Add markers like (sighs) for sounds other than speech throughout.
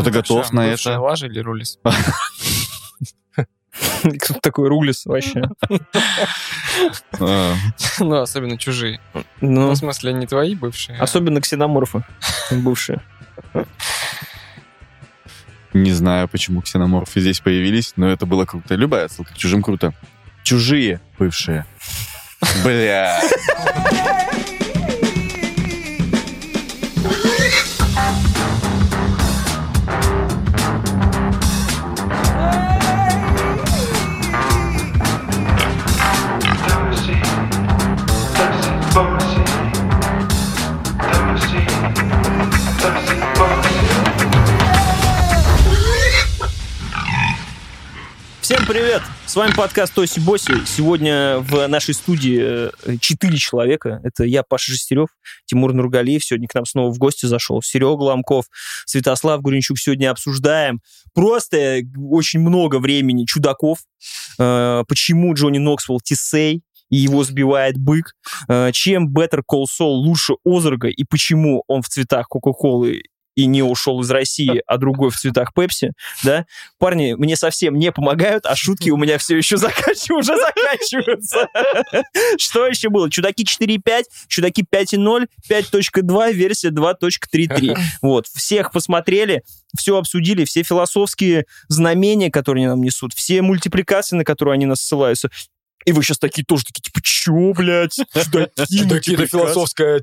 Кто-то готов на это. Лажа или Рулис? (laughs) Кто такой Рулис вообще? (laughs) А, Ну, особенно чужие. Ну, Ну, в смысле, не твои бывшие. а- особенно ксеноморфы бывшие. Не знаю, почему ксеноморфы здесь появились, но это было круто. Любая отсылка к чужим круто. Чужие бывшие. Бля. (laughs) привет! С вами подкаст Тоси Боси. Сегодня в нашей студии э, четыре человека. Это я, Паша Жестерев, Тимур Нургалиев. Сегодня к нам снова в гости зашел. Серега Ломков, Святослав Гуренчук. Сегодня обсуждаем просто очень много времени чудаков. Э, Почему Джонни Ноксвелл Тисей и его сбивает бык. Э, Чем Better Call Saul лучше Озарга и почему он в цветах Кока-Колы и не ушел из России, а другой в цветах Пепси, да? Парни мне совсем не помогают, а шутки у меня все еще заканчиваются, уже заканчиваются. Что еще было? Чудаки 4.5, Чудаки 5.0, 5.2, версия 2.33. Вот, всех посмотрели, все обсудили, все философские знамения, которые они нам несут, все мультипликации, на которые они нас ссылаются. И вы сейчас такие тоже такие, типа, чё, блядь? Чудаки.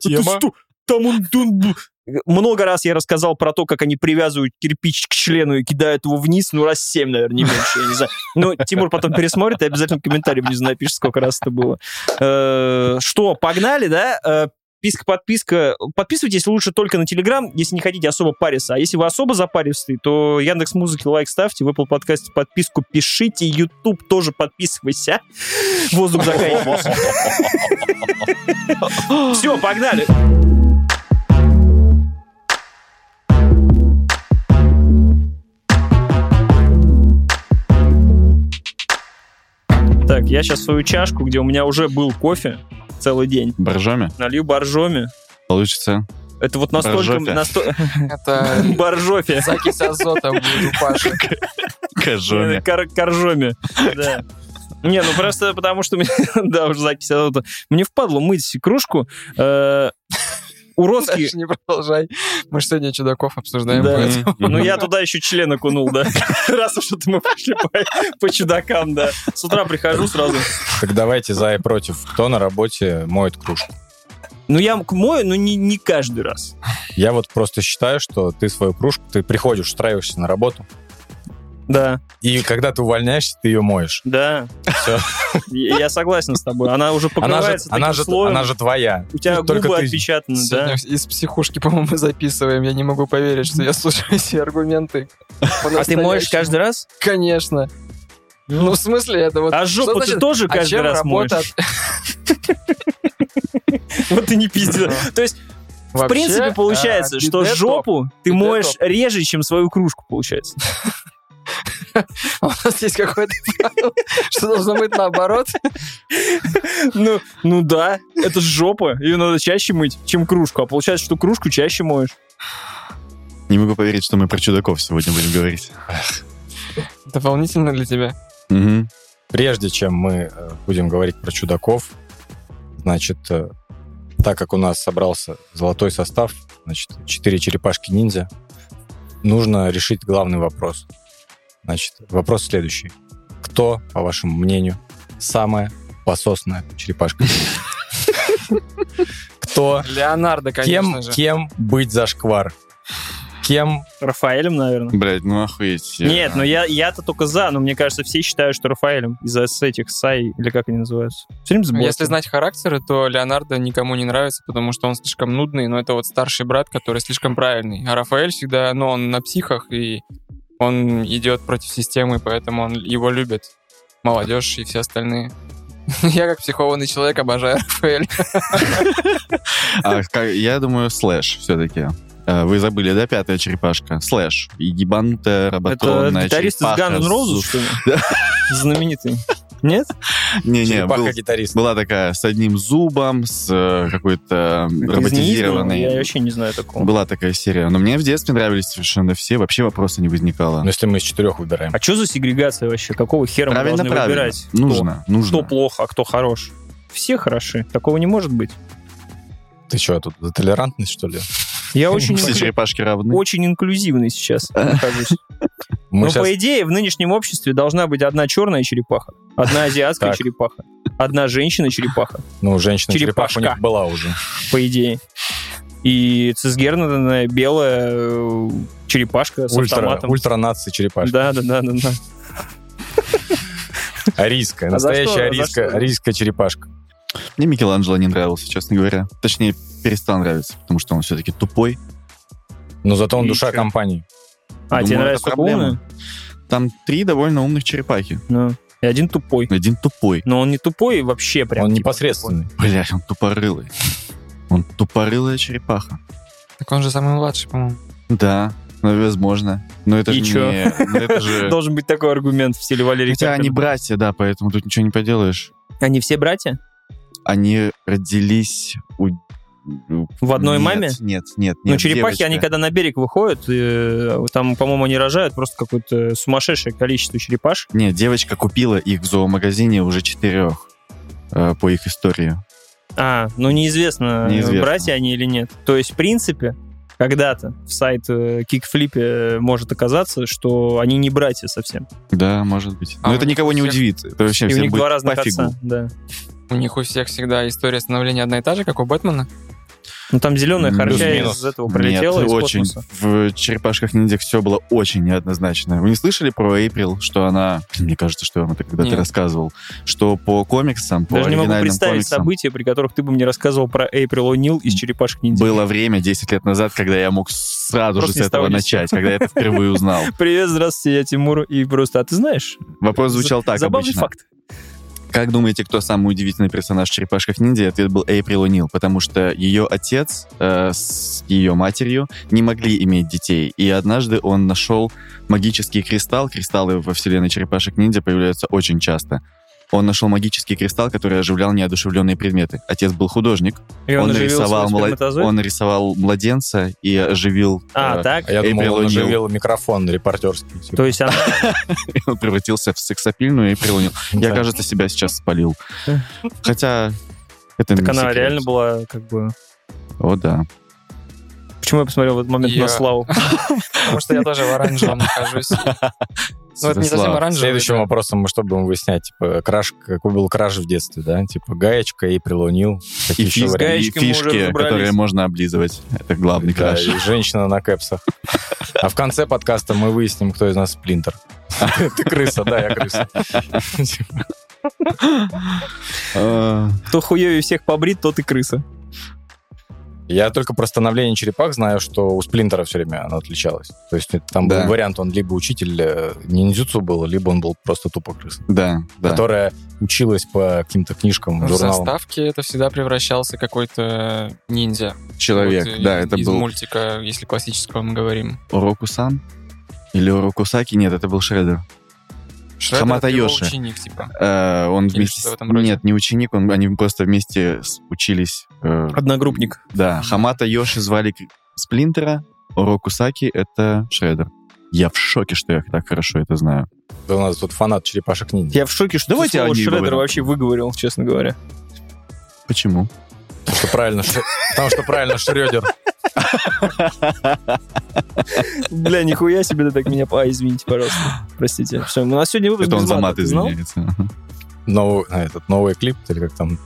Да ты что? Там он, он- Много раз я рассказал про то, как они привязывают кирпич к члену и кидают его вниз, ну, раз семь, наверное, не меньше, я не знаю. Ну, Тимур потом пересмотрит и обязательно комментарий внизу напишет, сколько раз это было. Э, Что, погнали, да? Э, Подписка, подписка. Подписывайтесь лучше только на Телеграм, если не хотите особо париться. А если вы особо запаристый, то Яндекс Музыки лайк ставьте, в Apple подкасте подписку пишите, YouTube тоже подписывайся. Воздух заканчивается. Все, погнали. Так, я сейчас свою чашку, где у меня уже был кофе целый день, Боржоми? налью боржоми. Получится. Это вот настолько... Боржофе. насто- (laughs) (laughs) Это Боржофе. закись азота будет у Паши. (laughs) Кожоми. Кар- Коржоми. Да. Не, ну просто потому что... Да, уже закись азота. Мне впадло мыть кружку. Уродские... Дальше не продолжай. Мы же сегодня чудаков обсуждаем. Да. Ну, я туда еще член окунул, да. (laughs) Раз уж это мы пошли по, по чудакам, да. С утра прихожу сразу. Так давайте за и против. Кто на работе моет кружку? Ну, я мою, но не, не каждый раз. Я вот просто считаю, что ты свою кружку, ты приходишь, устраиваешься на работу, Да, и когда ты увольняешься, ты ее моешь. да. Всё. Я согласен с тобой. Она уже Она же, покрывается она, таким же, слоем. она же твоя. У тебя Только губы ты- отпечатаны, да. Сегодня из психушки, по-моему, записываем. Я не могу поверить, что я слушаю (laughs) все аргументы. А ты моешь каждый раз? Конечно. Ну, в смысле, это вот... А что жопу ты тоже а каждый раз моешь? (laughs) Вот ты не пиздец. То есть, в Вообще, принципе, получается, а, что биде жопу ты моешь топ. реже, чем свою кружку, получается. (laughs) (laughs) У нас есть какое-то правило, что должно быть наоборот. Ну, ну да, это ж жопа. Ее надо чаще мыть, чем кружку. А получается, что кружку чаще моешь. Не могу поверить, что мы про чудаков сегодня будем говорить. Это волнительно для тебя? Мгм. Прежде чем мы э, будем говорить про чудаков, значит, э, так как у нас собрался золотой состав, значит, четыре черепашки-ниндзя, нужно решить главный вопрос. Значит, вопрос следующий. Кто, по вашему мнению, самая пососная черепашка? Кто, Леонардо, конечно кем, же. кем быть за шквар? Кем Рафаэлем, наверное. Блядь, ну охуеть. Нет, ну я, я-то только за, но мне кажется, все считают, что Рафаэлем из-за этих Сай, или как они называются. Если знать характеры, то Леонардо никому не нравится, потому что он слишком нудный, но это вот старший брат, который слишком правильный. А Рафаэль всегда, ну, он на психах, и он идет против системы, поэтому он, его любят молодежь и все остальные. (laughs) Я как психованный человек обожаю (laughs) Рафаэля. А, я думаю, слэш все-таки. Вы забыли, да, пятая черепашка? Слэш. И ебанутая Это роботронная гитарист из Guns N' Roses, что ли? (laughs) Знаменитый. Нет? Не-не, был- была такая с одним зубом, с э, какой-то роботизированной. Я вообще не знаю такого. Была такая серия. Но мне в детстве нравились совершенно все. Вообще вопроса не возникало. Ну, если мы из четырех выбираем. А что за сегрегация вообще? Какого хера мы правильно, должны правильно. выбирать? Кто? Нужно, нужно. Кто плохо, а кто хорош? Все хороши. Такого не может быть. Ты что, тут за толерантность, что ли? Я (laughs) очень, Все черепашки равны. очень инклюзивный сейчас (laughs) Но, по идее, в нынешнем обществе должна быть одна черная черепаха, одна азиатская черепаха, одна женщина-черепаха, Ну, женщина-черепаха у них была уже. по идее. И цисгернанная белая э, черепашка с Ультра, автоматом. ультранация черепашка. Да, да, да, да, да. (laughs) Арийская, А за настоящая арийская черепашка. Мне Микеланджело не нравился, честно говоря. Точнее, перестал нравиться, потому что он все-таки тупой. Но зато он И душа чё? компании. А, Думаю, тебе проблема. умный? Там три довольно умных черепахи. Ну, и один тупой. Один тупой. Но он не тупой вообще прям. он типа непосредственный. Блять, он тупорылый. Он тупорылая черепаха. Так он же самый младший, по-моему. Да, ну, возможно. Но это И же чё? не... ну, это тупой. же... (laughs) Должен быть такой аргумент в стиле Валерий Хотя они братья, да, поэтому тут ничего не поделаешь. Они все братья? Они родились у... В одной Нет, маме? Нет, нет, Ну, нет. черепахи, девочка. они когда на берег выходят, э, там, по-моему, они рожают просто какое-то сумасшедшее количество черепаш. Нет, девочка купила их в зоомагазине уже четырех э, по их истории. А, ну неизвестно, Неизвестно. братья они или нет. То есть, в принципе, когда-то в сайт э, Кикфлипе может оказаться, что они не братья совсем. Да, может быть. А Но у это никого не всех- удивит. Это вообще И у них будет два разных пофигу. отца. Да. У них у всех всегда история становления одна и та же, как у Бэтмена. Ну там зеленая харча из этого прилетела Нет, из очень. космоса. В черепашках ниндзя все было очень неоднозначно. Вы не слышали про Эйприл, что она... Мне кажется, что я вам это когда-то рассказывал. Что по комиксам, по Даже не могу представить комиксам, события, при которых ты бы мне рассказывал про Эйприл О'Нил из черепашек ниндзя. было время 10 лет назад, когда я мог сразу Просто же с с того этого начать, когда я это впервые узнал. (laughs) Привет, здравствуйте, я Тимур. И просто, а ты знаешь? Вопрос звучал так Забавный обычно. факт. Как думаете, кто самый удивительный персонаж в «Черепашках ниндзя»? Ответ был Эйприл О'Нил, потому что ее отец э, с ее матерью не могли иметь детей. И однажды он нашел магический кристалл. Кристаллы во вселенной «Черепашек ниндзя» появляются очень часто. Он нашел магический кристалл, который оживлял неодушевленные предметы. Отец был художник. И он, оживил нарисовал, свой мла- сперматозоид? он нарисовал младенца и оживил... А, э, так? А я думал, Эйприл он О'Нил. оживил микрофон репортерский. типа. То есть она... (laughs) и он превратился в сексапильную Эйприл О'Нил. Я, Да. кажется, себя сейчас спалил. (laughs) Хотя... Это Так она реально была как бы... О, да. Почему я посмотрел в этот момент Я- на Славу? (laughs) Потому что я тоже в оранжевом нахожусь. Ну, это не совсем оранжевый. Следующим да. вопросом мы что будем выяснять? Типа, краш, какой был краш в детстве, да? Типа, гаечка и прилунил. И, Какие и уже фишки, которые можно облизывать. Это главный Да, краш. и женщина на кэпсах. А в конце подкаста мы выясним, кто из нас сплинтер. Ты крыса, да, я крыса. Кто хуёвее всех побрит, тот и крыса. Я только про становление черепах знаю, что у сплинтера все время оно отличалось. То есть там Да. был вариант, он либо учитель э, ниндзюцу был, либо он был просто тупо крыса, Да, да. которая училась по каким-то книжкам, В журналам. заставке это всегда превращался какой-то ниндзя. Человек, Вот, да, э, это из был мультика, если классического мы говорим. Ороку-сан? Или Орокусаки? Нет, это был Шредер. Шреддер Хамата это Йоши. ученик, типа. Э, он Или вместе... с-. Нет, не ученик, он, они просто вместе учились. э, Одногруппник. да, Хамата Йоши звали Сплинтера, Орокусаки — это Шредер. Я в шоке, что я так хорошо это знаю. Да У нас тут фанат черепашек ниндзя. Я в шоке, что Давайте слово Шреддер говорим. вообще выговорил, честно говоря. Почему? Потому что правильно, потому что правильно Шредер. Бля, нихуя себе ты так меня... А, извините, пожалуйста. Простите. Все, у нас сегодня выпуск Это он за мат извиняется. Новый, а, этот новый клип, или как там.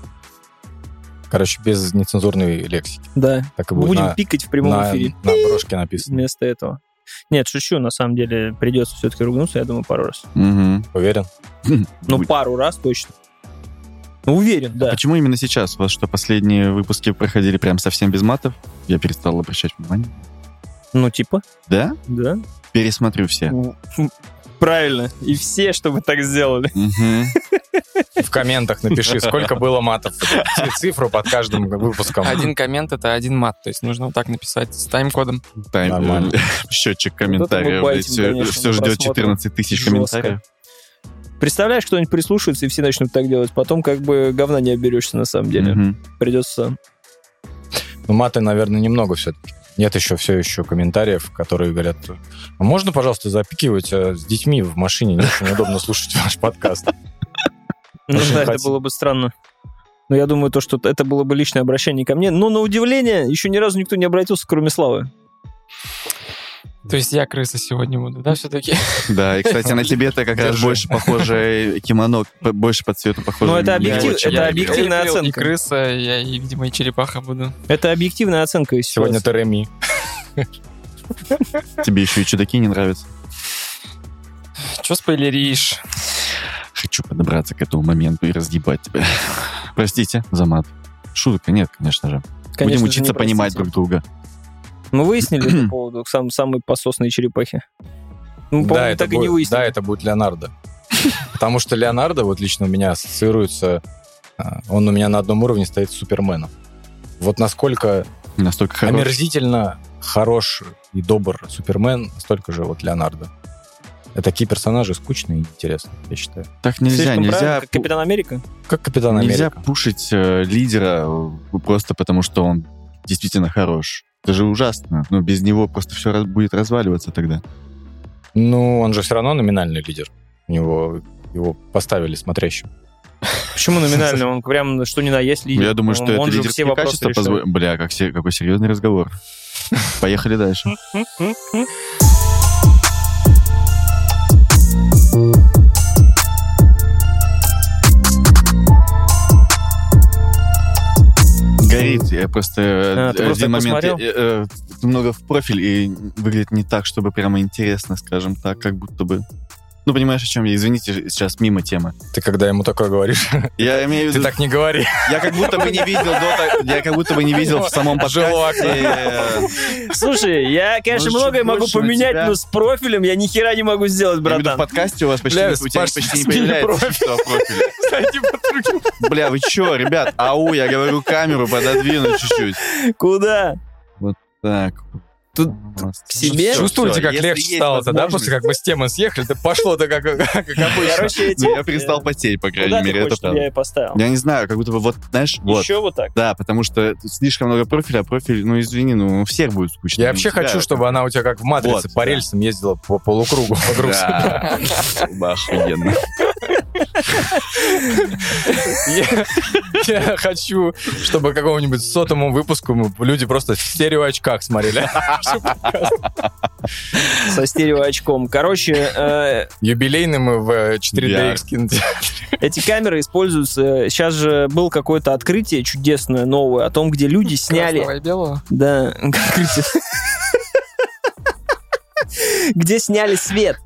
Короче, без нецензурной лексики. Да. Так и будет будем на, пикать в прямом на- эфире на брошке написано. вместо этого. Нет, шучу, на самом деле придется все-таки ругнуться, я думаю, пару раз. Мгм. Уверен? (laughs) Ну, пару раз точно. Ну, уверен, да. Почему именно сейчас? У вас что, последние выпуски проходили прям совсем без матов? Я перестал обращать внимание. Ну, типа, Да? да. Пересмотрю все. Правильно. И все, чтобы так сделали. (laughs) В комментах напиши, сколько было матов. Цифру под каждым выпуском. Один коммент — это один мат. То есть нужно вот так написать с тайм-кодом. Тайм-. (laughs) Счетчик комментариев. Все, ждет просмотр. 14 тысяч комментариев. Представляешь, кто-нибудь прислушается, и все начнут так делать. Потом как бы говна не оберешься на самом деле. Мгм. Придется... Ну, маты, наверное, немного все-таки. Нет еще все еще комментариев, которые говорят, а можно, пожалуйста, запикивать а, с детьми в машине? Не очень удобно слушать ваш подкаст. Ну да, это было бы странно. Но я думаю, то, что это было бы личное обращение ко мне. Но на удивление, еще ни разу никто не обратился, кроме Славы. То есть я крыса сегодня буду, да, все-таки? Да, и, кстати, на тебе-то как раз больше похоже кимоно, больше по цвету похоже. Ну, это объектив- это объективная И оценка. крыса, я, и, видимо, и черепаха буду. Это объективная оценка из Сегодня ты Реми. (laughs) Тебе еще и чудаки не нравятся. Че спойлеришь? Хочу подобраться к этому моменту и разъебать тебя. Простите за мат. Шутка, нет, конечно же. Конечно Будем учиться понимать простите. друг друга. Мы выяснили по (clears throat) поводу сам, самой пососной черепахи. Ну, по-моему, Да, это так и не будет, выяснили. да, это будет Леонардо. (laughs) Потому что Леонардо, вот лично у меня ассоциируется, а, он у меня на одном уровне стоит с Суперменом. Вот насколько Настолько омерзительно хорош и добр Супермен, настолько же вот Леонардо. Это такие персонажи скучные и интересные, я считаю. Так нельзя, Слишком нельзя, правильно, как Капитан Америка. Как Капитан нельзя Америка. пушить э, лидера э, просто потому, что он действительно хорош. Это же ужасно. Но без него просто все будет разваливаться тогда. Ну, он же все равно номинальный лидер. У него его поставили смотрящим. Почему номинально? Он прям что ни на есть лидер. Я думаю, что Он- это все лидерские вопросы качества решает. позволят... Бля, как се- какой серьезный разговор. Поехали дальше. (laughs) Горит. Я просто А, ты просто один так момент посмотрел? э, э, немного в профиль и выглядит не так, чтобы прямо интересно, скажем так, как будто бы. Ну, понимаешь, о чем я? Извините, сейчас мимо темы. Ты когда ему такое говоришь, (laughs) Я имею в ты виду, так не говори. я как будто бы не видел до я как будто бы не видел в самом подкасте. э, (laughs) Слушай, я, конечно, Может, многое могу поменять, но с профилем я ни хера не могу сделать, Я имею в братан. подкасте у вас почти, не- появляется профиль. (laughs) под другим. Бля, вы чё, ребят? Ау, я говорю камеру пододвину чуть-чуть. Куда? Так. Тут к себе? Всё, Чувствуете, всё, как легче стало-то, да? После как мы с темы съехали, то пошло-то как, (laughs) как обычно. Короче, эти... Ну, я перестал потеть, по крайней Куда мере, это я и поставил? Я не знаю, как будто бы вот, знаешь, вот. Еще вот так. Да, потому что тут слишком много профиля, а профиль, ну извини, ну у всех будет скучно. Я вообще тебя хочу, чтобы она у тебя как в «Матрице» Вот, по да. рельсам ездила по полукругу. Да. (laughs) Да, охуенно. Я, хочу, чтобы какому-нибудь сотому выпуску люди просто в стереоочках смотрели. Со стереоочком. Короче, э, Юбилейный мы в э, 4DX кинотеатре. эти камеры используются... Сейчас же было какое-то открытие чудесное, новое, о том, где люди сняли... Красного и белого? Да, (laughs) открытие. Где сняли свет.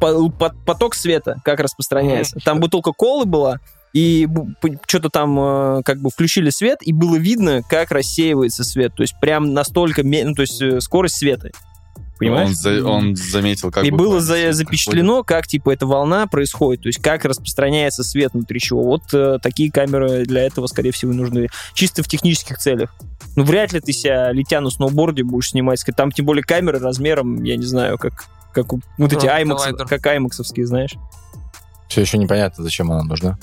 По- по- Поток света, как распространяется. Там бутылка колы была, и что-то там э, как бы включили свет, и было видно, как рассеивается свет. То есть прям настолько... Ну, то есть э, скорость света. Понимаешь? Он, за- он заметил, как и бы было за- запечатлено, как типа эта волна происходит, то есть как распространяется свет внутри чего. Вот э, такие камеры для этого, скорее всего, нужны чисто в технических целях. Ну, вряд ли ты себя, летя на сноуборде, будешь снимать. Там тем более камеры размером, я не знаю, как, как у- вот эти аймакс, коллайдер. как аймаксовские, знаешь. Все еще непонятно, зачем она нужна.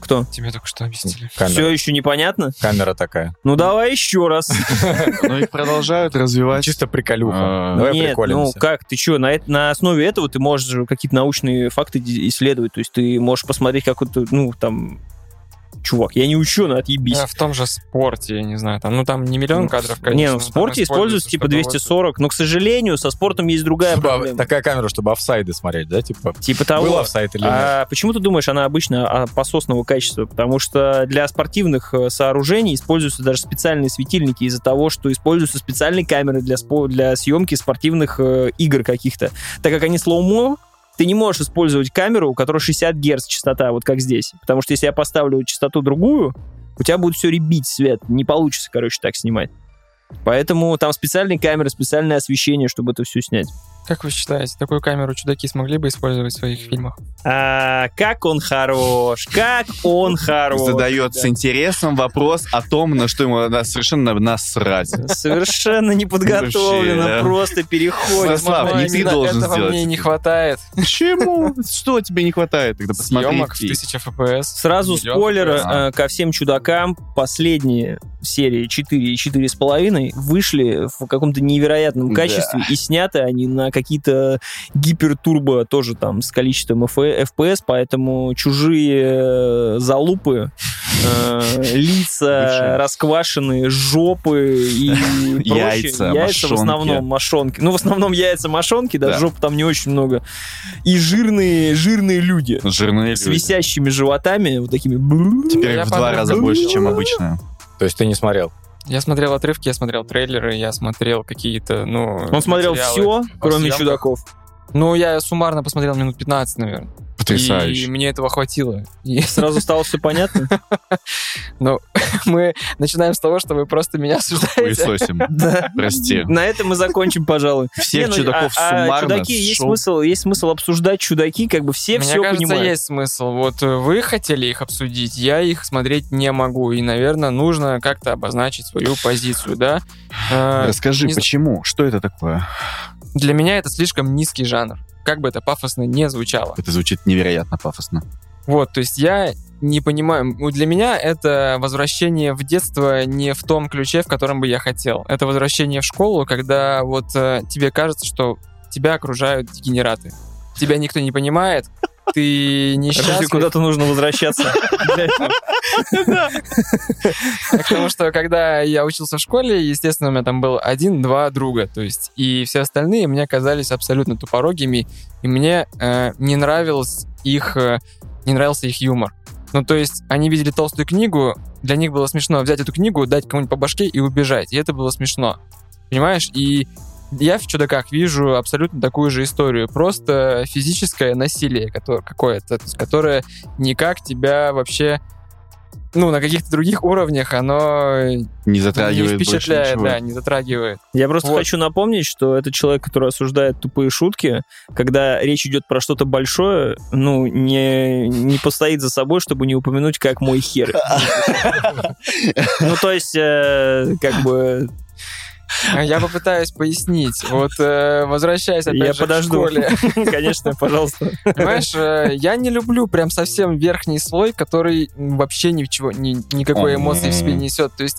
Кто? Тебе только что объяснили. Все Камера, еще непонятно? камера такая. Ну, давай еще раз. (laughs) Ну, их продолжают развивать. Чисто приколюха. А, Давай Нет, ну как, ты что, на, на основе этого ты можешь же какие-то научные факты исследовать, то есть ты можешь посмотреть, как это, ну, там, чувак, я не ученый, отъебись. А в том же спорте, я не знаю, там, ну там не миллион кадров, конечно. не, ну в спорте используется типа чтобы вот- 240, но, к сожалению, со спортом есть другая Чтобы- проблема. такая камера, чтобы офсайды смотреть, да? Типа, Типа того. был офсайд или нет? А почему ты думаешь, она обычно а, пососного качества? Потому что для спортивных э, сооружений используются даже специальные светильники из-за того, что используются специальные камеры для, спо- для съемки спортивных э, игр каких-то. Так как они слоумо, ты не можешь использовать камеру, у которой 60 Гц частота, вот как здесь. Потому что если я поставлю частоту другую, у тебя будет все ребить свет. Не получится, короче, так снимать. Поэтому там специальные камеры, специальное освещение, чтобы это все снять. Как вы считаете, такую камеру чудаки смогли бы использовать в своих фильмах? А, как он хорош, как он хорош. Задает с интересом вопрос о том, на что ему на- совершенно насрать. Совершенно неподготовленно, Вообще, да. просто переходит. Слава, Возможно, не ты должен этого сделать мне не хватает. Почему? Что тебе не хватает? Тогда посмотри. Съемок в фильм. 1000 FPS. Сразу спойлер э, ко всем чудакам. Последние серии 4 и 4,5 вышли в каком-то невероятном Да. качестве и сняты они на какие-то гипертурбо тоже там с количеством FPS, поэтому чужие э, залупы, э, (laughs) лица Бывшие. расквашенные, жопы и (laughs) прочее. Яйца, яйца в основном мошонки. Ну, в основном яйца мошонки, да, Да. жоп там не очень много. И жирные, жирные люди Жирные с люди. висящими животами, вот такими. Теперь Я в два раза больше, чем обычно. То есть ты не смотрел? Я смотрел отрывки, я смотрел трейлеры, я смотрел какие-то, ну... Он смотрел все, кроме съемках. чудаков. Ну, я суммарно посмотрел минут 15, наверное. И Потрясающе. мне этого хватило. И (laughs) Сразу стало все понятно. (laughs) (laughs) мы начинаем с того, что вы просто меня осуждаете. Хуесосим. Да. Прости. На этом мы закончим, пожалуй. Всех Не, ну, чудаков а- а суммарно чудаки, есть смысл, есть смысл обсуждать чудаки, как бы все Мне все кажется, понимают. есть смысл. Вот э, вы хотели их обсудить, я их смотреть не могу. И, наверное, нужно как-то обозначить свою позицию, да? (sighs) Э, Расскажи, не почему? Что это такое? Для меня это слишком низкий жанр. Как бы это пафосно не звучало. Это звучит невероятно пафосно. Вот, то есть я не понимаю. Для меня это возвращение в детство не в том ключе, в котором бы я хотел. Это возвращение в школу, когда вот э, тебе кажется, что тебя окружают дегенераты. Тебя никто не понимает, ты несчастлив. куда-то нужно возвращаться. Потому что когда я учился в школе, естественно, у меня там был один-два друга, то есть, и все остальные мне казались абсолютно тупорогими, и мне э, не нравилось их, э, не нравился их юмор. Ну, то есть, они видели толстую книгу, для них было смешно взять эту книгу, дать кому-нибудь по башке и убежать, и это было смешно. Понимаешь? И я в «Чудаках» вижу абсолютно такую же историю. Просто физическое насилие которое, какое-то, которое никак тебя вообще ну, на каких-то других уровнях оно Не не затрагивает больше впечатляет, да, не затрагивает. Я просто Вот. хочу напомнить, что это человек, который осуждает тупые шутки, когда речь идет про что-то большое, ну, не, не постоит за собой, чтобы не упомянуть, как мой хер. (laughs) Ну, то есть, э, как бы, Я попытаюсь пояснить. Вот э, возвращаясь опять я же подожду. к школе. (laughs) Конечно, пожалуйста. Понимаешь, э, я не люблю прям совсем верхний слой, который вообще ничего, ни- никакой эмоции в себе не несет. То есть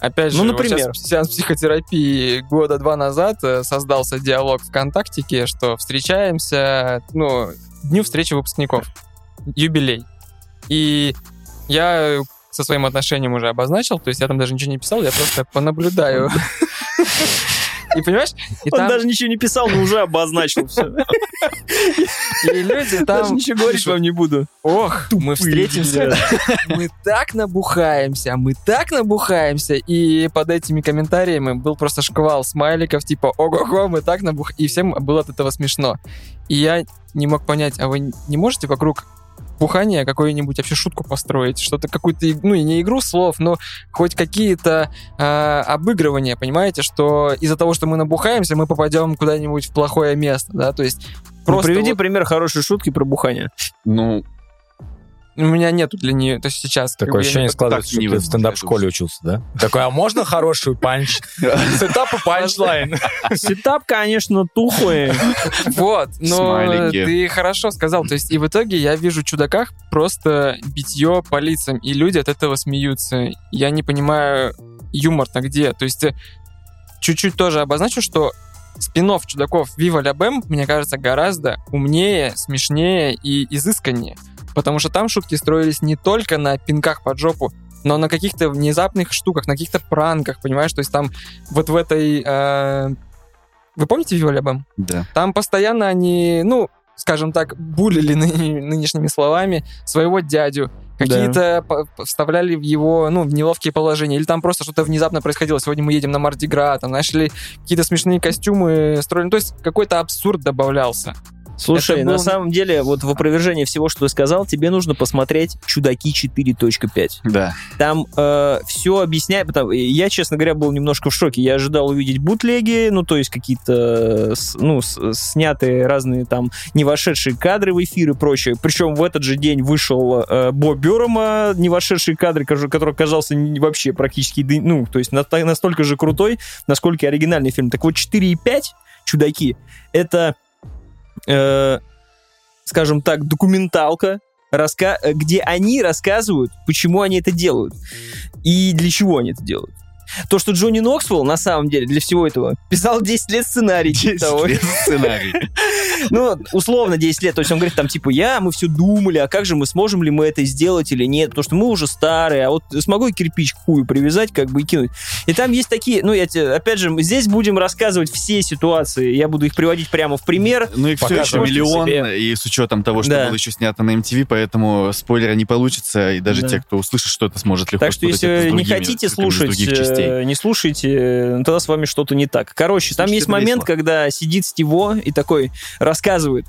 Опять же, Ну, вот например. сейчас сеанс психотерапии года два назад э, создался диалог ВКонтактике, что встречаемся, ну, дню встречи выпускников, юбилей. И я со своим отношением уже обозначил, то есть я там даже ничего не писал, я просто понаблюдаю. (laughs) И понимаешь, и Он там даже ничего не писал, но уже обозначил все. и люди там Даже ничего говорить вам не буду. Ох, мы встретимся, мы так набухаемся, мы так набухаемся. И под этими комментариями был просто шквал смайликов, типа, ого-го, мы так набух... И всем было от этого смешно. И я не мог понять, а вы не можете вокруг бухания какую-нибудь вообще шутку построить, что-то какую-то, ну, и не игру слов, но хоть какие-то а, обыгрывания, понимаете, что из-за того, что мы набухаемся, мы попадем куда-нибудь в плохое место, да, то есть Ну, просто Приведи вот пример хорошей шутки про бухание. Ну, у меня нету для нее, то есть сейчас... Такое ощущение складывается, что ты в стендап-школе учился, да? Такой, а можно хороший панч? (laughs) Сетап и панчлайн. Сетап, конечно, тухлый. Вот, но ты хорошо сказал. То есть и в итоге я вижу в чудаках просто битье по лицам, и люди от этого смеются. Я не понимаю, юмор-то где? То есть э, чуть-чуть тоже обозначу, что спинов чудаков Ля Бэм, мне кажется, гораздо умнее, смешнее и изысканнее. Потому что там шутки строились не только на пинках под жопу, но на каких-то внезапных штуках, на каких-то пранках, понимаешь? То есть там вот в этой... э, Вы помните Вива Ля Бэм? да. Там постоянно они, ну, скажем так, булили (laughs) ны- нынешними словами своего дядю. Какие-то по- вставляли в его, ну, в неловкие положения. Или там просто что-то внезапно происходило. Сегодня мы едем на Мардигра, там нашли какие-то смешные костюмы, строили. Ну, То есть какой-то абсурд добавлялся. Слушай, Это на был- самом деле, вот в опровержение всего, что ты сказал, тебе нужно посмотреть «Чудаки 4.5». Да. Там все объясняет. Потому, я, честно говоря, был немножко в шоке. Я ожидал увидеть бутлеги, ну, то есть какие-то э, ну, снятые разные там не вошедшие кадры в эфир и прочее. Причем в этот же день вышел э, Бо Бёрма, не вошедшие кадры, который оказался вообще практически, ну, то есть на- настолько же крутой, насколько и оригинальный фильм. Так вот, 4,5 «Чудаки» — это, э, скажем так, документалка, раска- где они рассказывают, почему они это делают и для чего они это делают. То, что Джонни Ноксвелл, на самом деле, для всего этого писал 10 лет сценарий. типа 10 того. лет сценарий. (laughs) Ну, условно 10 лет. То есть он говорит там, типа, я, мы все думали, а как же мы, сможем ли мы это сделать или нет, потому что мы уже старые, а вот смогу я кирпич к хую привязать, как бы, и кинуть. И там есть такие, ну, я тебе, опять же, здесь будем рассказывать все ситуации, я буду их приводить прямо в пример. Ну и все еще миллион, себе. и с учетом того, что Да. было еще снято на MTV, поэтому спойлера не получится, и даже Да. те, кто услышит что-то, сможет легко Так что это если не хотите слушать, частей. э, не слушайте, э, тогда с вами что-то не так. Короче, там Слушайте, есть момент, весело. когда сидит Стиво и такой рассказывает.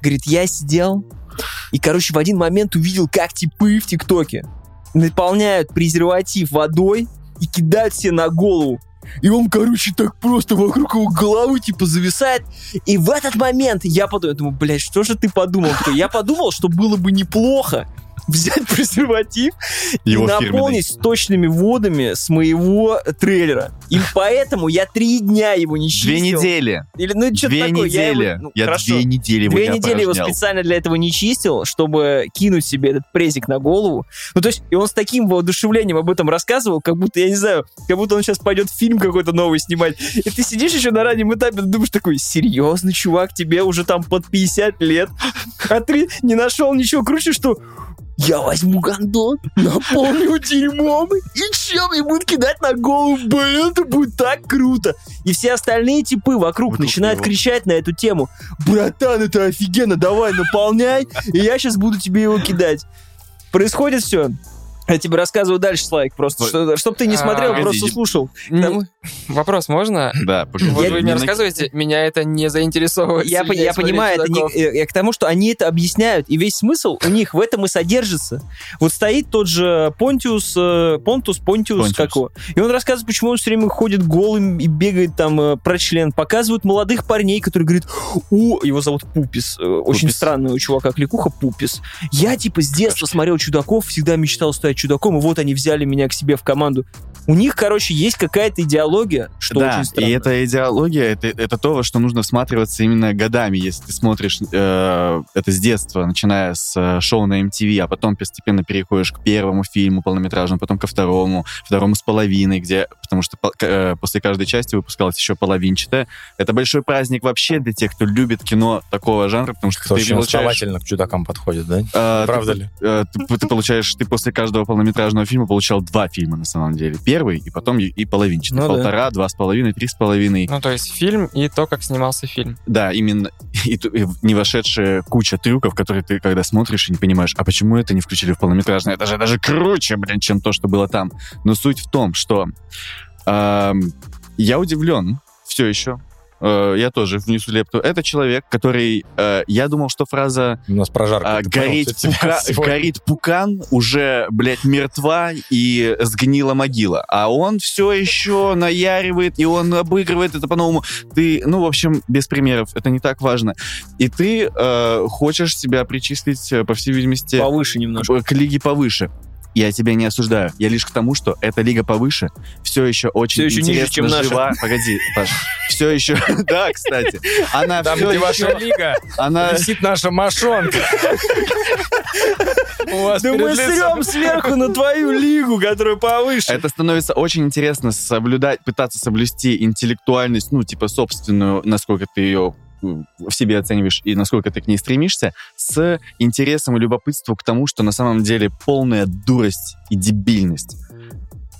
Говорит, я сидел и, короче, в один момент увидел, как типы в ТикТоке наполняют презерватив водой и кидают себе на голову. И он, короче, так просто вокруг его головы, типа, зависает. И в этот момент я подумал, думаю, блядь, что же ты подумал? Я подумал, что было бы неплохо (laughs) взять презерватив Его и фирменный. наполнить сточными водами с моего трейлера. И поэтому я три дня его не чистил. Две недели. Или, ну, что-то Две такое. Я его- недели. ну, Я хорошо. две недели его Две не недели его специально для этого не чистил, чтобы кинуть себе этот презик на голову. Ну, то есть, и он с таким воодушевлением об этом рассказывал, как будто, я не знаю, как будто он сейчас пойдет фильм какой-то новый снимать. И ты сидишь еще на раннем этапе, думаешь такой, серьезно, чувак, тебе уже там под 50 лет, а ты не нашел ничего круче, что я возьму гондон, (laughs) наполню дерьмом, и чем мне будут кидать на голову? Блин, это будет так круто. И все остальные типы вокруг, Вокруг начинают него. кричать на эту тему. Братан, это офигенно, давай, наполняй, и я сейчас буду тебе его кидать. Происходит все. Я тебе рассказываю дальше, Слайк, просто, Ой. что, чтоб ты не А, смотрел, погоди, просто иди. слушал. Там- Вопрос можно? Да, Вот Я- вы не мне рассказываете, меня это не заинтересовывает. Я, я понимаю, это не, э, я к тому, что они это объясняют, и весь смысл у них в этом и содержится. Вот стоит тот же Понтиус, э, Понтус, Понтиус, Понтиус. как его, и он рассказывает, почему он все время ходит голым и бегает там э, про член. Показывают молодых парней, которые говорят, о, его зовут Пупис, э, очень Пупис. странный у чувака кликуха Пупис. Я типа с детства смотрел чудаков, всегда мечтал стать чудаком, и вот они взяли меня к себе в команду. У них, короче, есть какая-то идеология, что да, очень странно. и эта идеология, это, это то, во что нужно всматриваться именно годами, если ты смотришь э, это с детства, начиная с э, шоу на MTV, а потом постепенно переходишь к первому фильму полнометражному, потом ко второму, второму с половиной, где, потому что э, после каждой части выпускалась еще половинчатая. Это большой праздник вообще для тех, кто любит кино такого жанра, потому что Кто ты очень получаешь... основательно к чудакам подходит, да? э, Правда ты, ли? э, ты, ты получаешь, ты после каждого полнометражного фильма получал два фильма на самом деле. Первый, и потом и, и половинчатый. Ну да. Полтора, два с половиной, три с половиной. Ну, то есть фильм и то, как снимался фильм. Да, именно (laughs) и, и не вошедшая куча трюков, которые ты когда смотришь и не понимаешь, а почему это не включили в полнометражное? Это же даже круче, блин, чем то, что было там. Но суть в том, что эм, я удивлен все еще. Э, я тоже внесу лепту. Это человек, который... э, я думал, что фраза У нас прожарка. понял, горит, пука- горит пукан уже, блядь, мертва и сгнила могила. А он все еще наяривает, и он обыгрывает это по-новому. Ты, ну, в общем, без примеров, это не так важно. И ты э, хочешь себя причислить, э, по всей видимости, Повыше немножко. к, к лиге повыше. Я тебя не осуждаю. Я лишь к тому, что эта лига повыше все еще очень Всё еще ниже, чем наша. жива. Погоди, Паш. Все еще... (laughs) Да, кстати. Она Там, все где ваша еще... лига, Она... висит наша мошонка. У вас Да мы срем сверху на твою лигу, которая повыше. Это становится очень интересно соблюдать, пытаться соблюсти интеллектуальность, ну, типа, собственную, насколько ты ее в себе оцениваешь и насколько ты к ней стремишься, с интересом и любопытством к тому, что на самом деле полная дурость и дебильность.